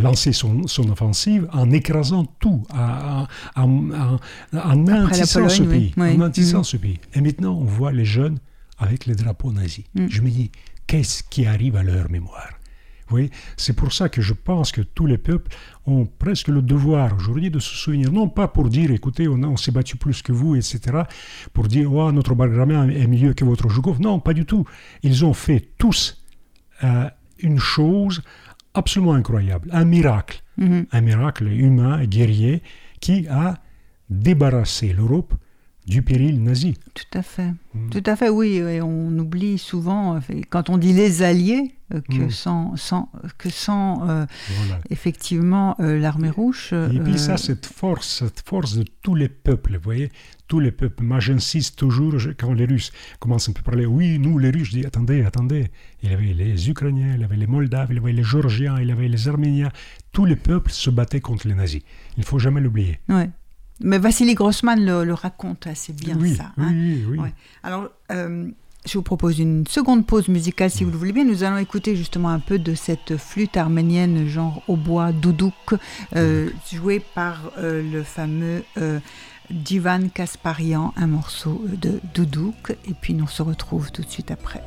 lancé son, son, offensive en écrasant tout, en, en, ce pays. En ce pays. Et maintenant, on voit les jeunes avec les drapeaux nazis. Mm. Je me dis, qu'est-ce qui arrive à leur mémoire oui, c'est pour ça que je pense que tous les peuples ont presque le devoir aujourd'hui de se souvenir, non pas pour dire, écoutez, on, s'est battu plus que vous, etc., pour dire, oh, notre Bagramien est mieux que votre Joukov. Non, pas du tout. Ils ont fait tous euh, une chose absolument incroyable, un miracle, mm-hmm. un miracle humain, guerrier, qui a débarrassé l'Europe du péril nazi. Tout à fait. Mm. Tout à fait, oui. Et on oublie souvent, quand on dit les Alliés, euh, que, Mm. sans, sans, que sans euh, Voilà. effectivement euh, l'armée rouge. Et puis ça, euh, cette force, cette force de tous les peuples, vous voyez, tous les peuples. Moi, j'insiste toujours, je- quand les Russes commencent un peu à parler, oui, nous, les Russes, je dis, attendez, attendez. Il y avait les Ukrainiens, il y avait les Moldaves, il y avait les Géorgiens, il y avait les Arméniens. Tous les peuples se battaient contre les nazis. Il ne faut jamais l'oublier. ouais. Mais Vassili Grossman le, le raconte assez bien, oui, ça. hein. oui, oui. Ouais. Alors, euh, je vous propose une seconde pause musicale, si vous le voulez bien. Nous allons écouter justement un peu de cette flûte arménienne, genre au bois, doudouk, euh, jouée par euh, le fameux euh, Divan Kasparian, un morceau de doudouk. Et puis, nous se retrouve tout de suite après.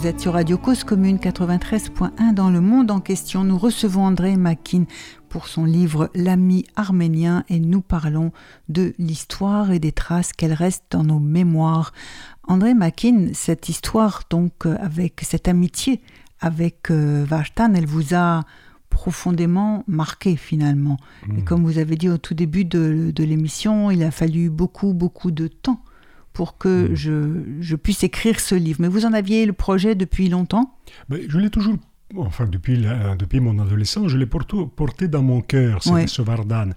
Vous êtes sur Radio Cause Commune 93.1 dans le monde en question. Nous recevons André Makin pour son livre L'ami arménien et nous parlons de l'histoire et des traces qu'elle reste dans nos mémoires. André Makin, cette histoire donc euh, avec cette amitié avec euh, elle vous a profondément marqué finalement. Et Mm. comme vous avez dit au tout début de, de l'émission, il a fallu beaucoup, beaucoup de temps pour que Mm. je, je puisse écrire ce livre. Mais vous en aviez le projet depuis longtemps? Ben, je l'ai toujours, enfin depuis, la- depuis mon adolescence, je l'ai porté, porté dans mon cœur, ce, Ouais. ce Vardan.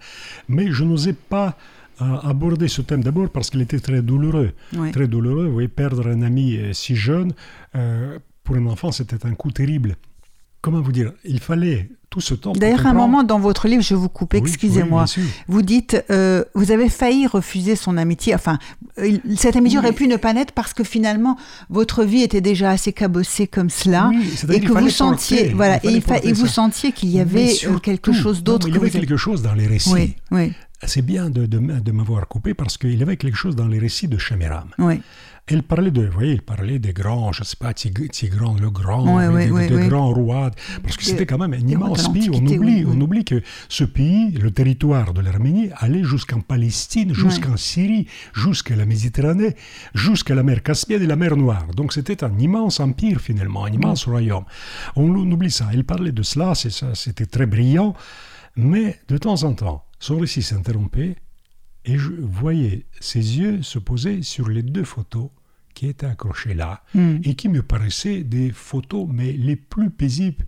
Mais je n'osais pas euh, aborder ce thème d'abord parce qu'il était très douloureux. Ouais. Très douloureux, vous voyez, perdre un ami euh, si jeune, euh, pour un enfant, c'était un coup terrible. Comment vous dire? Il fallait tout ce temps. pour D'ailleurs, à un moment dans votre livre, je vous coupe, excusez-moi. oui. Vous dites, euh, vous avez failli refuser son amitié. Enfin, euh, cette amitié Oui. aurait pu ne pas naître parce que finalement, votre vie était déjà assez cabossée comme cela. Et que vous sentiez, porter, voilà, il et, porter vous ça. sentiez qu'il y avait euh, surtout- quelque chose d'autre Il y avait vous quelque chose dans les récits. C'est bien de, de, m- de m'avoir coupé parce qu'il y avait quelque chose dans les récits de Shamiram. oui. Elle parlait de, vous voyez, il parlait des grands, je ne sais pas, Tigran le Grand, Ouais, ouais, des, des grands rois, parce que c'était quand même un immense pays. On oublie, oui, oui. on oublie que ce pays, le territoire de l'Arménie, allait jusqu'en Palestine, jusqu'en Syrie, jusqu'à la Méditerranée, jusqu'à la mer Caspienne et la mer Noire. Donc c'était un immense empire finalement, un immense royaume. On, on oublie ça. Il parlait de cela, c'était très brillant, mais de temps en temps, son récit s'interrompait et je voyais ses yeux se poser sur les deux photos qui étaient accrochées là Hmm. et qui me paraissaient des photos mais les plus paisibles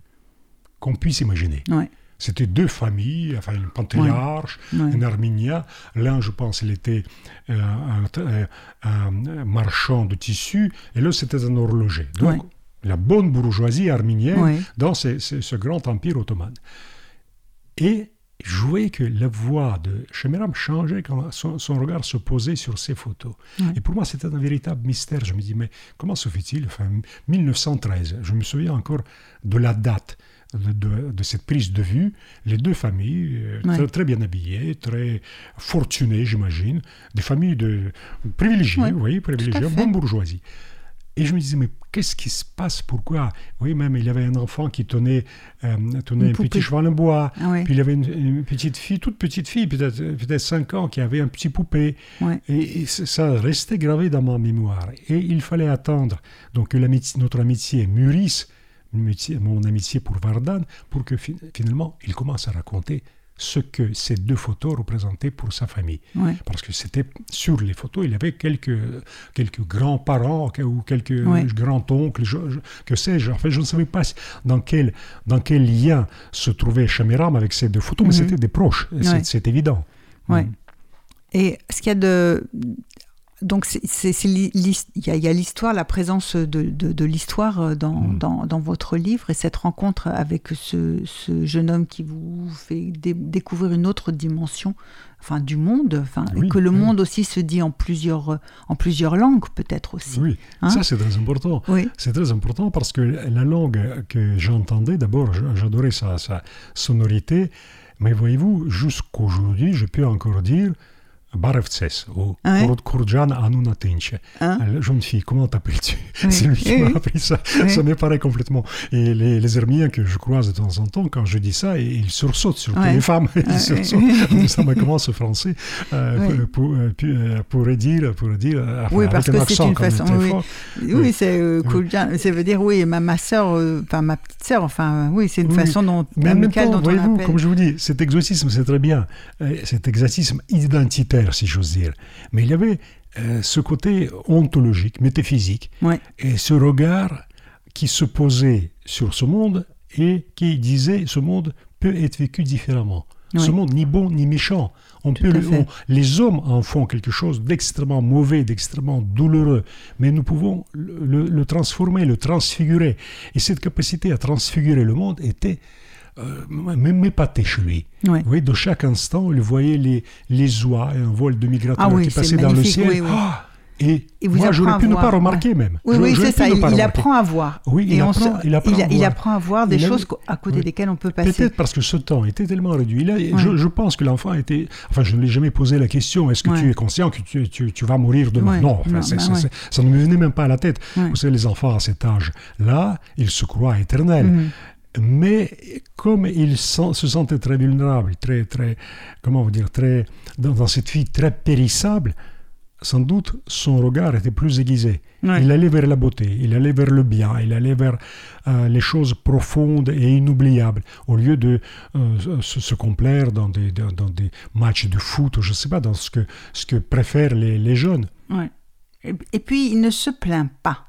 qu'on puisse imaginer. Ouais. C'était deux familles, enfin un patriarche, Ouais. un arménien. L'un, je pense, il était euh, un, un- marchand de tissus, et l'autre, c'était un horloger. Donc, Ouais. la bonne bourgeoisie arménienne Ouais. dans ce grand empire ottoman. Et je voyais que la voix de Shemiram changeait quand son, son regard se posait sur ces photos. Et pour moi, c'était un véritable mystère. Je me dis, mais comment se fait-il enfin, 1913, je me souviens encore de la date de, cette prise de vue. Les deux familles, euh, Ouais. très, très bien habillées, très fortunées, j'imagine, des familles de, privilégiées, Ouais, vous voyez, privilégiées, bonne bourgeoisie. Et je me disais, mais qu'est-ce qui se passe? Pourquoi? Oui, même il y avait un enfant qui tenait, euh, tenait un petit cheval en bois. Ah. Puis il y avait une, une petite fille, toute petite fille, peut-être peut 5 ans, qui avait un petit poupée. Ouais. Et, ça restait gravé dans ma mémoire. Et il fallait attendre donc que notre amitié mûrisse, mon amitié pour Vardan, pour que fi- finalement il commence à raconter ce que ces deux photos représentaient pour sa famille. Ouais. Parce que c'était sur les photos, il y avait quelques, quelques grands-parents ou quelques Ouais. grands-oncles, que sais-je. Enfin, je ne savais pas dans quel, dans quel lien se trouvait Shamiram avec ces deux photos, mais Mhm. c'était des proches, Ouais. c'est évident. Ouais. Mm. Et ce qu'il y a de. Donc, il y a, l'histoire, la présence de, de- de l'histoire euh, dans, Mm. dans, dans votre livre et cette rencontre avec ce, ce jeune homme qui vous fait dé- découvrir une autre dimension enfin, du monde, enfin, Oui, que le oui. monde aussi se dit en plusieurs, en plusieurs langues, peut-être aussi. Oui, Hein ça c'est très important. Oui. C'est très important parce que la langue que j'entendais, d'abord, j'adorais sa, sa sonorité, mais voyez-vous, jusqu'aujourd'hui, je peux encore dire Barevtses ou Ah ouais Kur- Kurdjan Anunatinche. Hein jeune fille, comment t'appelles-tu? Oui. C'est lui qui Oui, m'a oui. appris ça. Oui. Ça me paraît complètement. Et les, les Arméniens que je croise de temps en temps, quand je dis ça, ils sursautent, surtout Ouais. les femmes. Ils sursautent. oui. ça me commence français euh, pour, euh, pu- euh, pourrait dire, pourrait dire enfin, Oui, parce que c'est une façon- oui. c'est euh, Oui. Kurdjan, ça veut dire oui, ma, ma soeur, enfin ma petite sœur, enfin oui, c'est une façon dont Mais amicale temps, dont on voyez-vous, appelle. comme je vous dis, cet exotisme, c'est très bien. Cet exotisme identitaire, si j'ose dire. Mais il y avait euh, ce côté ontologique, métaphysique, Ouais. et ce regard qui se posait sur ce monde et qui disait ce monde peut être vécu différemment. Ce monde ni bon ni méchant. On peut le- on- les hommes en font quelque chose d'extrêmement mauvais, d'extrêmement douloureux, mais nous pouvons le, le- le transformer, le transfigurer. Et cette capacité à transfigurer le monde était euh, même m'épatait chez lui. Ouais. Vous voyez, de chaque instant, il voyait les, les oies, un vol de migrateurs Ah oui, qui passait dans le ciel. oui, oui. Ah et Il vous moi, j'aurais pu ne pas ouais. remarquer même. Oui, oui, c'est ça. Il, il apprend à voir. Oui, il Et apprend- il apprend à il voir. apprend à voir des choses à côté oui. desquelles on peut passer. Peut-être parce que ce temps était tellement réduit. Là, je, je pense que l'enfant était. Enfin, je ne lui ai jamais posé la question est-ce que Ouais. tu es conscient que tu, tu- tu vas mourir demain? Ouais. Non, enfin, Non, c'est- bah ouais. ça ne me venait même pas à la tête. Ouais. Vous savez, les enfants à cet âge-là, ils se croient éternels. Mhm. Mais comme il sent- se sentait très vulnérable, très, très, comment vous dire, très, dans, dans cette vie très périssable, sans doute son regard était plus aiguisé. Ouais. Il allait vers la beauté, il allait vers le bien, il allait vers euh, les choses profondes et inoubliables, au lieu de euh, se, se complaire dans des, dans, dans des matchs de foot, ou je ne sais pas, dans ce que, ce que préfèrent les, les jeunes. Ouais. Et, et puis, il ne se plaint pas.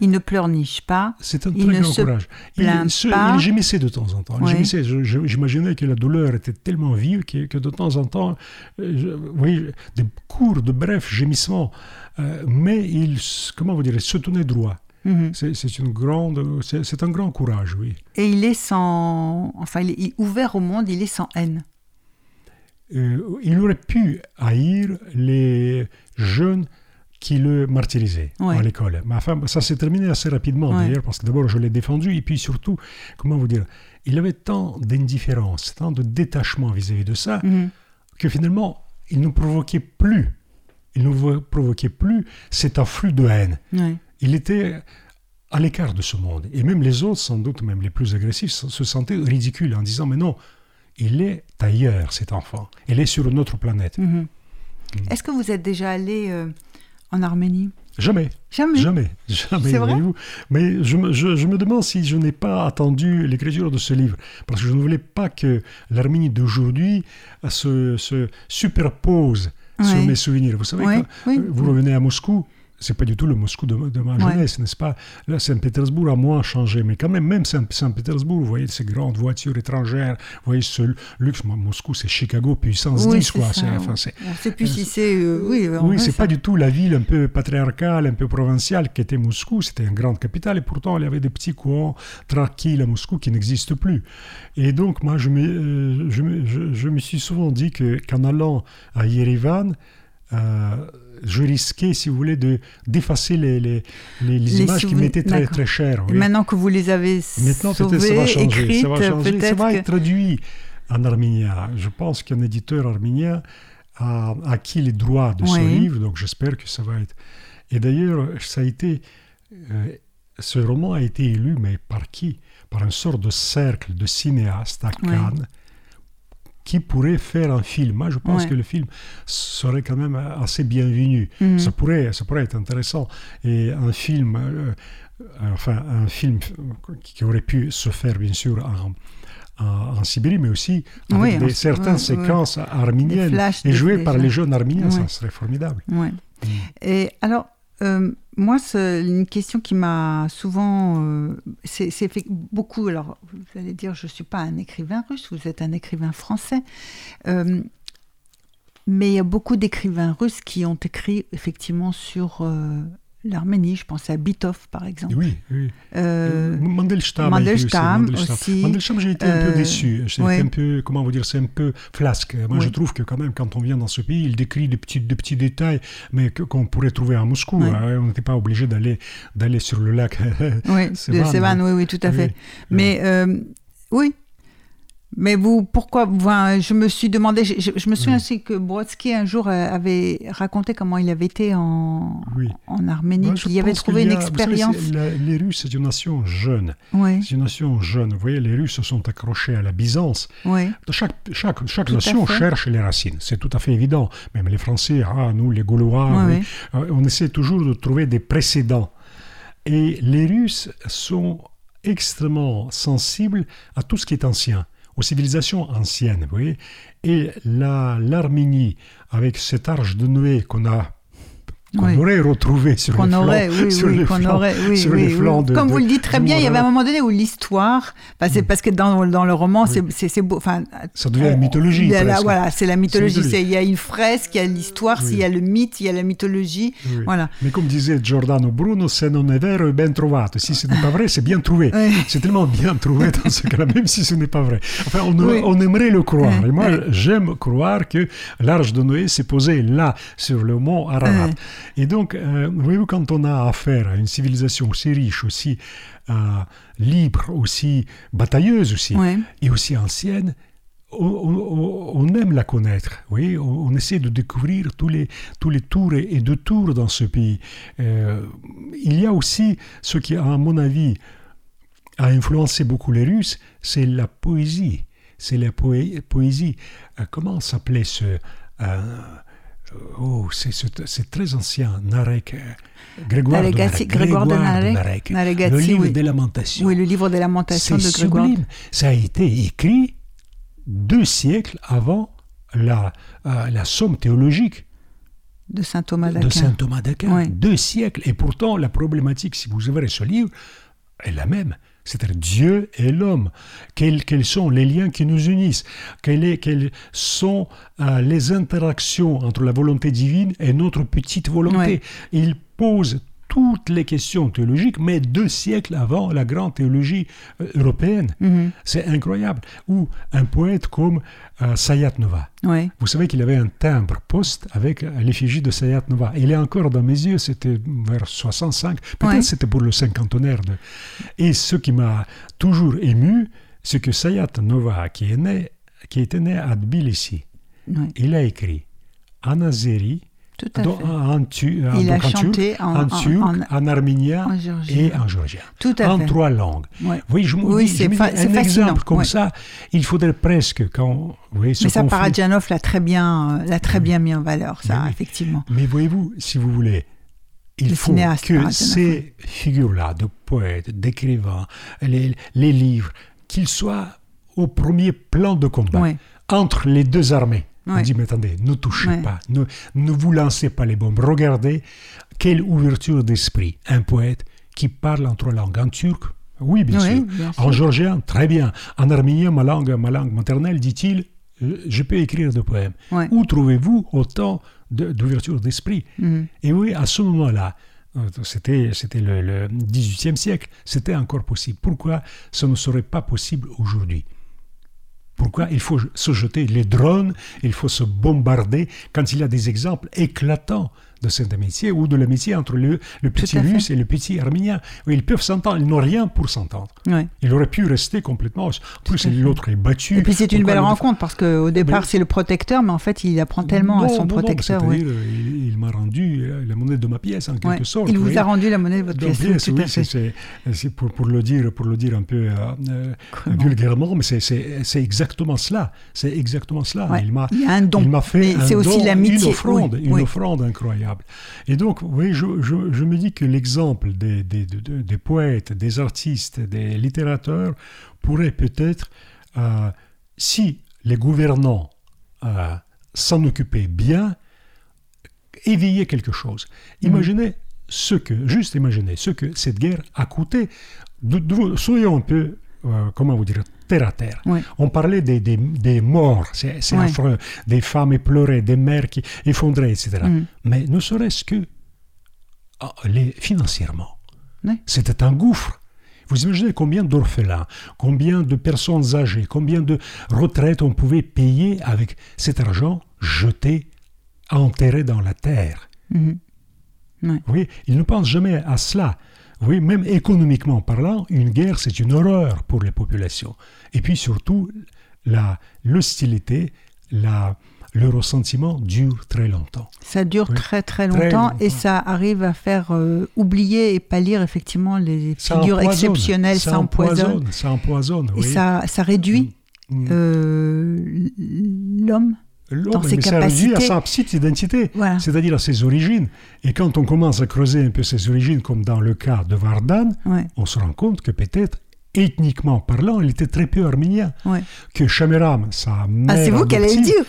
Il ne pleurniche pas. C'est un Il très grand courage. Il, se- pas. il gémissait de temps en temps. J'imaginais que la douleur était tellement vive que, que de temps en temps, euh, voyez, des courts, de brefs gémissements. Euh, mais il, comment vous dire, se tenait droit. Mhm. C'est c'est une grande, c'est c'est un grand courage, oui. Et il est sans. Enfin, il est ouvert au monde, il est sans haine. Euh, il aurait pu haïr les jeunes qui le martyrisaient Ouais. à l'école. Mais enfin, ça s'est terminé assez rapidement Ouais. d'ailleurs, parce que d'abord je l'ai défendu, et puis surtout, comment vous dire, il avait tant d'indifférence, tant de détachement vis-à-vis de ça, Mhm. que finalement, il ne provoquait plus il ne provoquait plus cet afflux de haine. Il était à l'écart de ce monde. Et même les autres, sans doute même les plus agressifs, se sentaient ridicules en disant, mais non, il est ailleurs, cet enfant. Il est sur une autre planète. Mhm. Mm. Est-ce que vous êtes déjà allé euh, en Arménie Jamais. Jamais. Jamais. Jamais. C'est vrai Mais je, me demande si je n'ai pas attendu l'écriture de ce livre. Parce que je ne voulais pas que l'Arménie d'aujourd'hui se, se, superpose sur mes souvenirs. Vous savez, quand vous revenez à Moscou, c'est pas du tout le Moscou de, ma jeunesse, n'est-ce pas? Là, Saint-Pétersbourg a moins changé, mais quand même, même Saint-Pétersbourg, vous voyez ces grandes voitures étrangères, vous voyez ce luxe. Moscou, c'est Chicago puissance 10, quoi. C'est plus si c'est. Euh, oui, oui c'est pas du tout la ville un peu patriarcale, un peu provinciale qu'était Moscou. C'était une grande capitale, et pourtant, il y avait des petits coins tranquilles à Moscou qui n'existent plus. Et donc, moi, je me, euh, je, je, me suis souvent dit qu'en allant à Yerevan, euh, je risquais, si vous voulez, de d'effacer les, les, les, images qui m'étaient très, très chères. Et maintenant que vous les avez maintenant, sauvées, ça va changer, écrites, ça va, changer, ça va être traduit en arménien. Je pense qu'un éditeur arménien a acquis les droits de ce livre, donc j'espère que ça va être... Et d'ailleurs, ça a été... Euh, ce roman a été élu, mais par qui? Par une sorte de cercle de cinéastes à Cannes qui pourrait faire un film. Moi, je pense que le film serait quand même assez bienvenu. Mhm. Ça, pourrait, ça pourrait être intéressant. Et un film, euh, enfin, un film qui aurait pu se faire, bien sûr, en, en, Sibérie, mais aussi avec des, certaines séquences arméniennes et jouées par les jeunes arméniens, ça serait formidable. Mm. Et alors, euh, moi, c'est une question qui m'a souvent. Euh, c'est fait beaucoup. Alors, vous allez dire, je ne suis pas un écrivain russe, vous êtes un écrivain français. Euh, mais il y a beaucoup d'écrivains russes qui ont écrit effectivement sur l'Arménie, je pensais à Bitov par exemple. Oui, oui. Euh, Mandelstam, Mandelstam aussi. Mandelstam, j'ai été un peu euh, déçu. C'est un peu, comment vous dire, c'est un peu flasque. Moi, je trouve que quand même, quand on vient dans ce pays, il décrit des petits, des petits détails, mais qu'on pourrait trouver à Moscou. Hein. On n'était pas obligé d'aller d'aller sur le lac. oui, de Sevan, oui, oui, tout à fait. Mais euh, oui, mais vous, pourquoi Je me suis demandé, je, me souviens aussi que Brodsky un jour euh, avait raconté comment il avait été en, en Arménie, qu'il y avait trouvé une expérience. les Russes, c'est une nation jeune. C'est une nation jeune. Vous voyez, les Russes se sont accrochés à la Byzance. Chaque, chaque, chaque nation cherche les racines, c'est tout à fait évident. Même les Français, ah, nous, les Gaulois, euh, on essaie toujours de trouver des précédents. Et les Russes sont extrêmement sensibles à tout ce qui est ancien aux civilisations anciennes, vous voyez. Et l'Arménie, avec cette arche de Noé qu'on a qu'on aurait retrouvé sur les aurait, flancs, oui, aurait, sur les de, Comme vous le dites très bien, il y avait un moment donné où l'histoire, c'est parce que dans, dans le roman, c'est beau. Enfin, ça devient la mythologie. Là, voilà, c'est la mythologie. Il y a une fresque, il y a l'histoire, il y a le mythe, il y a la mythologie. Voilà. Mais comme disait Giordano Bruno, se non è vero, è ben trovato. Si ce n'est pas vrai, c'est bien trouvé. C'est tellement bien trouvé dans ce cas-là, même si ce n'est pas vrai. Enfin, on, on aimerait le croire. Et moi, j'aime croire que l'arche de Noé s'est posée là, sur le mont Ararat. Et donc, euh, voyez-vous, quand on a affaire à une civilisation aussi riche, aussi euh, libre, aussi batailleuse aussi, et aussi ancienne, on, aime la connaître, oui, on, essaie de découvrir tous les, tous les tours et, deux tours dans ce pays. Euh, il y a aussi ce qui, à mon avis, a influencé beaucoup les Russes, c'est la poésie. C'est la poésie. comment s'appelait ce... Oh, c'est très ancien, Narek. Euh, Grégoire, de Narek. Grégoire, de Narek. le livre des lamentations. Oui, le livre des lamentations de Grégoire. Sublime. Ça a été écrit deux siècles avant la, euh, la somme théologique de saint Thomas d'Aquin. De saint Thomas d'Aquin. Deux siècles. Et pourtant, la problématique, si vous ouvrez ce livre, est la même c'est-à-dire Dieu et l'homme. Quels, sont les liens qui nous unissent? Quelles, quelles sont euh, les interactions entre la volonté divine et notre petite volonté? Il pose toutes les questions théologiques, mais deux siècles avant la grande théologie euh, européenne. Mhm. C'est incroyable. Ou un poète comme euh, Sayat Nova. Vous savez qu'il avait un timbre poste avec euh, l'effigie de Sayat Nova. Il est encore dans mes yeux, c'était vers 65, peut-être c'était pour le cinquantenaire. De... Et ce qui m'a toujours ému, c'est que Sayat Nova, qui, est né, qui était né à Tbilissi, il a écrit Anazeri Tout à Donc, fait. en, tu- en- Il a en chanté en, en en- turc, en- en arménien et en géorgien. Tout à en fait. trois langues. Ouais. Oui, je Oui, je fa- un exemple comme ouais. ça, il faudrait presque quand ce Mais ça, conflit- Paradjanov l'a très bien, euh, l'a très Oui. bien mis en valeur, ça, oui. effectivement. Mais voyez-vous, si vous voulez, il faut que ces figures-là, de poètes, d'écrivains, les, les livres, qu'ils soient au premier plan de combat, Ouais. entre les deux armées. On dit, mais attendez, ne touchez pas, ne, ne vous lancez pas les bombes. Regardez quelle ouverture d'esprit. Un poète qui parle en trois langues. En turc, oui, bien Oui, sûr. bien sûr. En géorgien, très bien. En arménien, ma langue, ma langue maternelle, dit-il, euh, je peux écrire des poèmes. Ouais. Où trouvez-vous autant de- d'ouverture d'esprit Mhm. Et oui, à ce moment-là, euh, c'était c'était le, le 18e siècle, c'était encore possible. Pourquoi ce ne serait pas possible aujourd'hui? Pourquoi il faut se jeter les drones, il faut se bombarder quand il y a des exemples éclatants de cette amitié ou de l'amitié entre le, le petit russe et le petit arménien. Ils peuvent s'entendre, ils n'ont rien pour s'entendre. Ouais. Il aurait pu rester complètement. En plus, l'autre est battu. Et puis c'est une belle le- rencontre parce qu'au départ Mais- c'est le protecteur, mais en fait il apprend tellement à son non, non, protecteur. ouais. il, il m'a rendu euh, la monnaie de ma pièce en quelque sorte. Il vous a rendu la monnaie de votre pièce, oui, c'est- pour, pour le dire, pour le dire un peu euh, euh, vulgairement, mais c'est- c'est c'est exactement cela. C'est exactement cela. Il m'a un don, fait un c'est aussi don, l'amitié, une offrande, une offrande incroyable. Et donc, oui, je, je- je me dis que l'exemple des, des, de- de- des poètes, des artistes, des littérateurs pourrait peut-être, euh, si les gouvernants euh, s'en occupaient bien, éveiller quelque chose. Mm. Imaginez ce que, juste imaginez ce que cette guerre a coûté. De- de- soyons un peu, euh, comment vous dire, terre à terre. Ouais. On parlait des, des, des morts, c'est Ouais. affreux, des femmes éplorées, des mères qui effondraient, etc. Mm. Mais ne serait-ce que ah, les, financièrement, Ouais. c'était un gouffre. Vous imaginez combien d'orphelins, combien de personnes âgées, combien de retraites on pouvait payer avec cet argent jeté, enterré dans la terre. Mhm. Ouais. Oui, ils ne pensent jamais à cela. Oui, même économiquement parlant, une guerre, c'est une horreur pour les populations. Et puis surtout, la- l'hostilité, la, le ressentiment dure très longtemps. Ça dure Oui. très très Très longtemps et ça arrive à faire euh, oublier et pâlir effectivement les Ça figures exceptionnelles, ça, empoisonne. Ça empoisonne, Et ça, ça réduit Mm. euh, l'homme. L'homme, mais ça réduit à sa petite identité, Voilà. c'est-à-dire à ses origines. Et quand on commence à creuser un peu ses origines, comme dans le cas de Vardan, Ouais, on se rend compte que peut-être, ethniquement parlant, il était très peu arménien. ouais. Que Shamiram, sa mère Ah, c'est vous qui allez dire.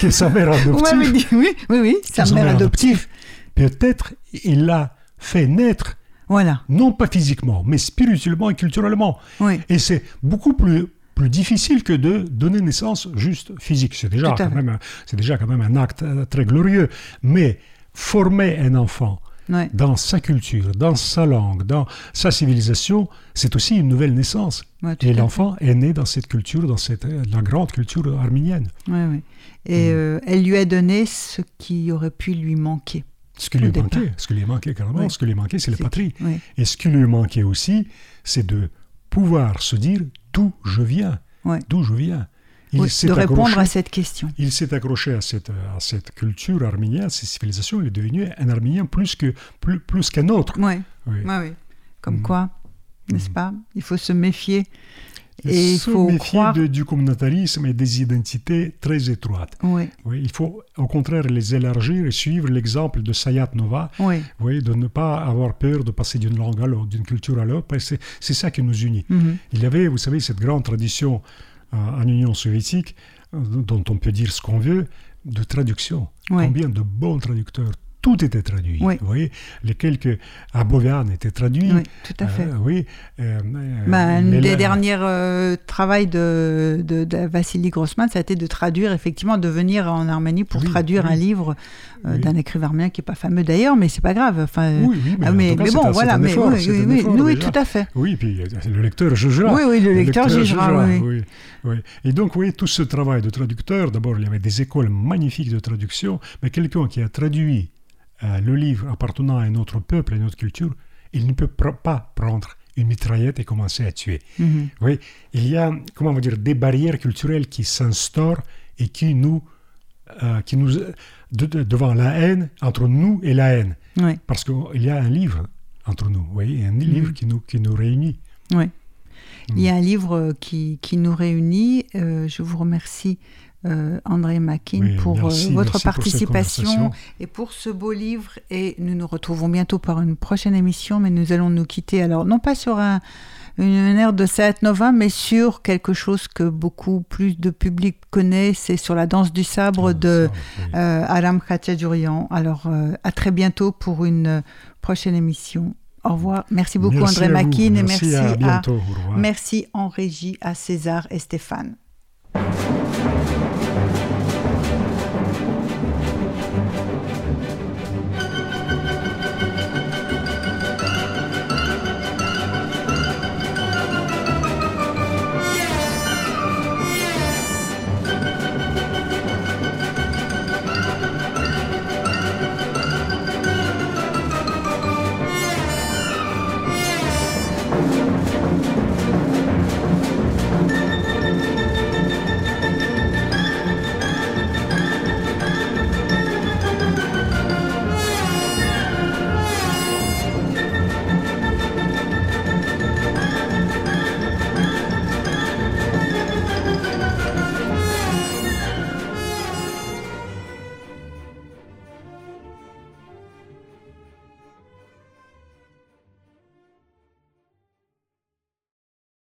que sa mère adoptive, oui, oui, oui, sa mère adoptive. peut-être il l'a fait naître, Voilà, non pas physiquement, mais spirituellement et culturellement. oui. Et c'est beaucoup plus, plus difficile que de donner naissance juste physique. C'est déjà, quand même, déjà quand même un acte euh, très glorieux. Mais former un enfant Ouais. dans sa culture, dans sa langue, dans sa civilisation, c'est aussi une nouvelle naissance. Ouais, Et l'enfant est né dans cette culture, dans cette, euh, la grande culture arménienne. Ouais. Et Mm. euh, elle lui a donné ce qui aurait pu lui manquer. Ce qui lui manquait, ce qui lui manquait carrément, Oui. ce qui lui manquait, c'est la patrie. Oui, Et ce qui lui manquait aussi, c'est de pouvoir se dire d'où je viens, Ouais. d'où je viens. Il Oui, de répondre accroché- à cette question. Il s'est accroché à cette, à cette culture arménienne, à cette civilisation. Il est devenu un arménien plus que plus, plus qu'un autre. Ouais, Oui. ouais. Comme Mm. quoi, n'est-ce Mm. pas? Il faut se méfier. Et il faut méfier croire. de- du communautarisme et des identités très étroites. Oui, Oui, il faut au contraire les élargir et suivre l'exemple de Sayat Nova, oui. oui, de ne pas avoir peur de passer d'une langue à l'autre, d'une culture à l'autre, c'est- c'est ça qui nous unit. Mhm. Il y avait, vous savez, cette grande tradition euh, en Union soviétique, euh, dont on peut dire ce qu'on veut, de traduction. Combien de bons traducteurs Tout était traduit. Oui. Vous voyez, les quelques à étaient traduits. Oui, tout à fait. Euh, oui. euh, Ben, un les- des derniers euh, travaux de, de, de Vassili Grossman, ça a été de traduire, effectivement, de venir en Arménie pour Oui, traduire un livre d'un écrivain arménien qui n'est pas fameux d'ailleurs, mais c'est pas grave. Enfin, Oui, oui, mais, ah, en mais, tout cas, mais bon, un- voilà. un Mais, effort, oui, effort, déjà. tout à fait. Oui, puis le lecteur jugera. Oui, oui, le lecteur jugera, oui. Et donc, oui, tout ce travail de traducteur, d'abord, il y avait des écoles magnifiques de traduction, mais quelqu'un qui a traduit euh, le livre appartenant à un autre peuple, à une autre culture, il ne peut pr- pas prendre une mitraillette et commencer à tuer. Mhm. Oui, il y a, comment dire, des barrières culturelles qui s'instaurent et qui nous euh, qui nous, devant la haine, entre nous et la haine. Parce qu'il y a un livre entre nous, voyez, un livre qui, nous, qui nous réunit. Oui. Il y a un livre qui, qui nous réunit. je vous remercie euh, André Makin, pour euh, votre participation et pour ce beau livre. Et nous nous retrouvons bientôt pour une prochaine émission, mais nous allons nous quitter alors, non pas sur un, une, aire de Saat Nova, mais sur quelque chose que beaucoup plus de public connaît, c'est sur la danse du sabre ah, de euh, Aram Khatchadurian. Alors, à très bientôt pour une prochaine émission. Au revoir. Merci beaucoup André Makin et merci, à, merci en régie à César et Stéphane.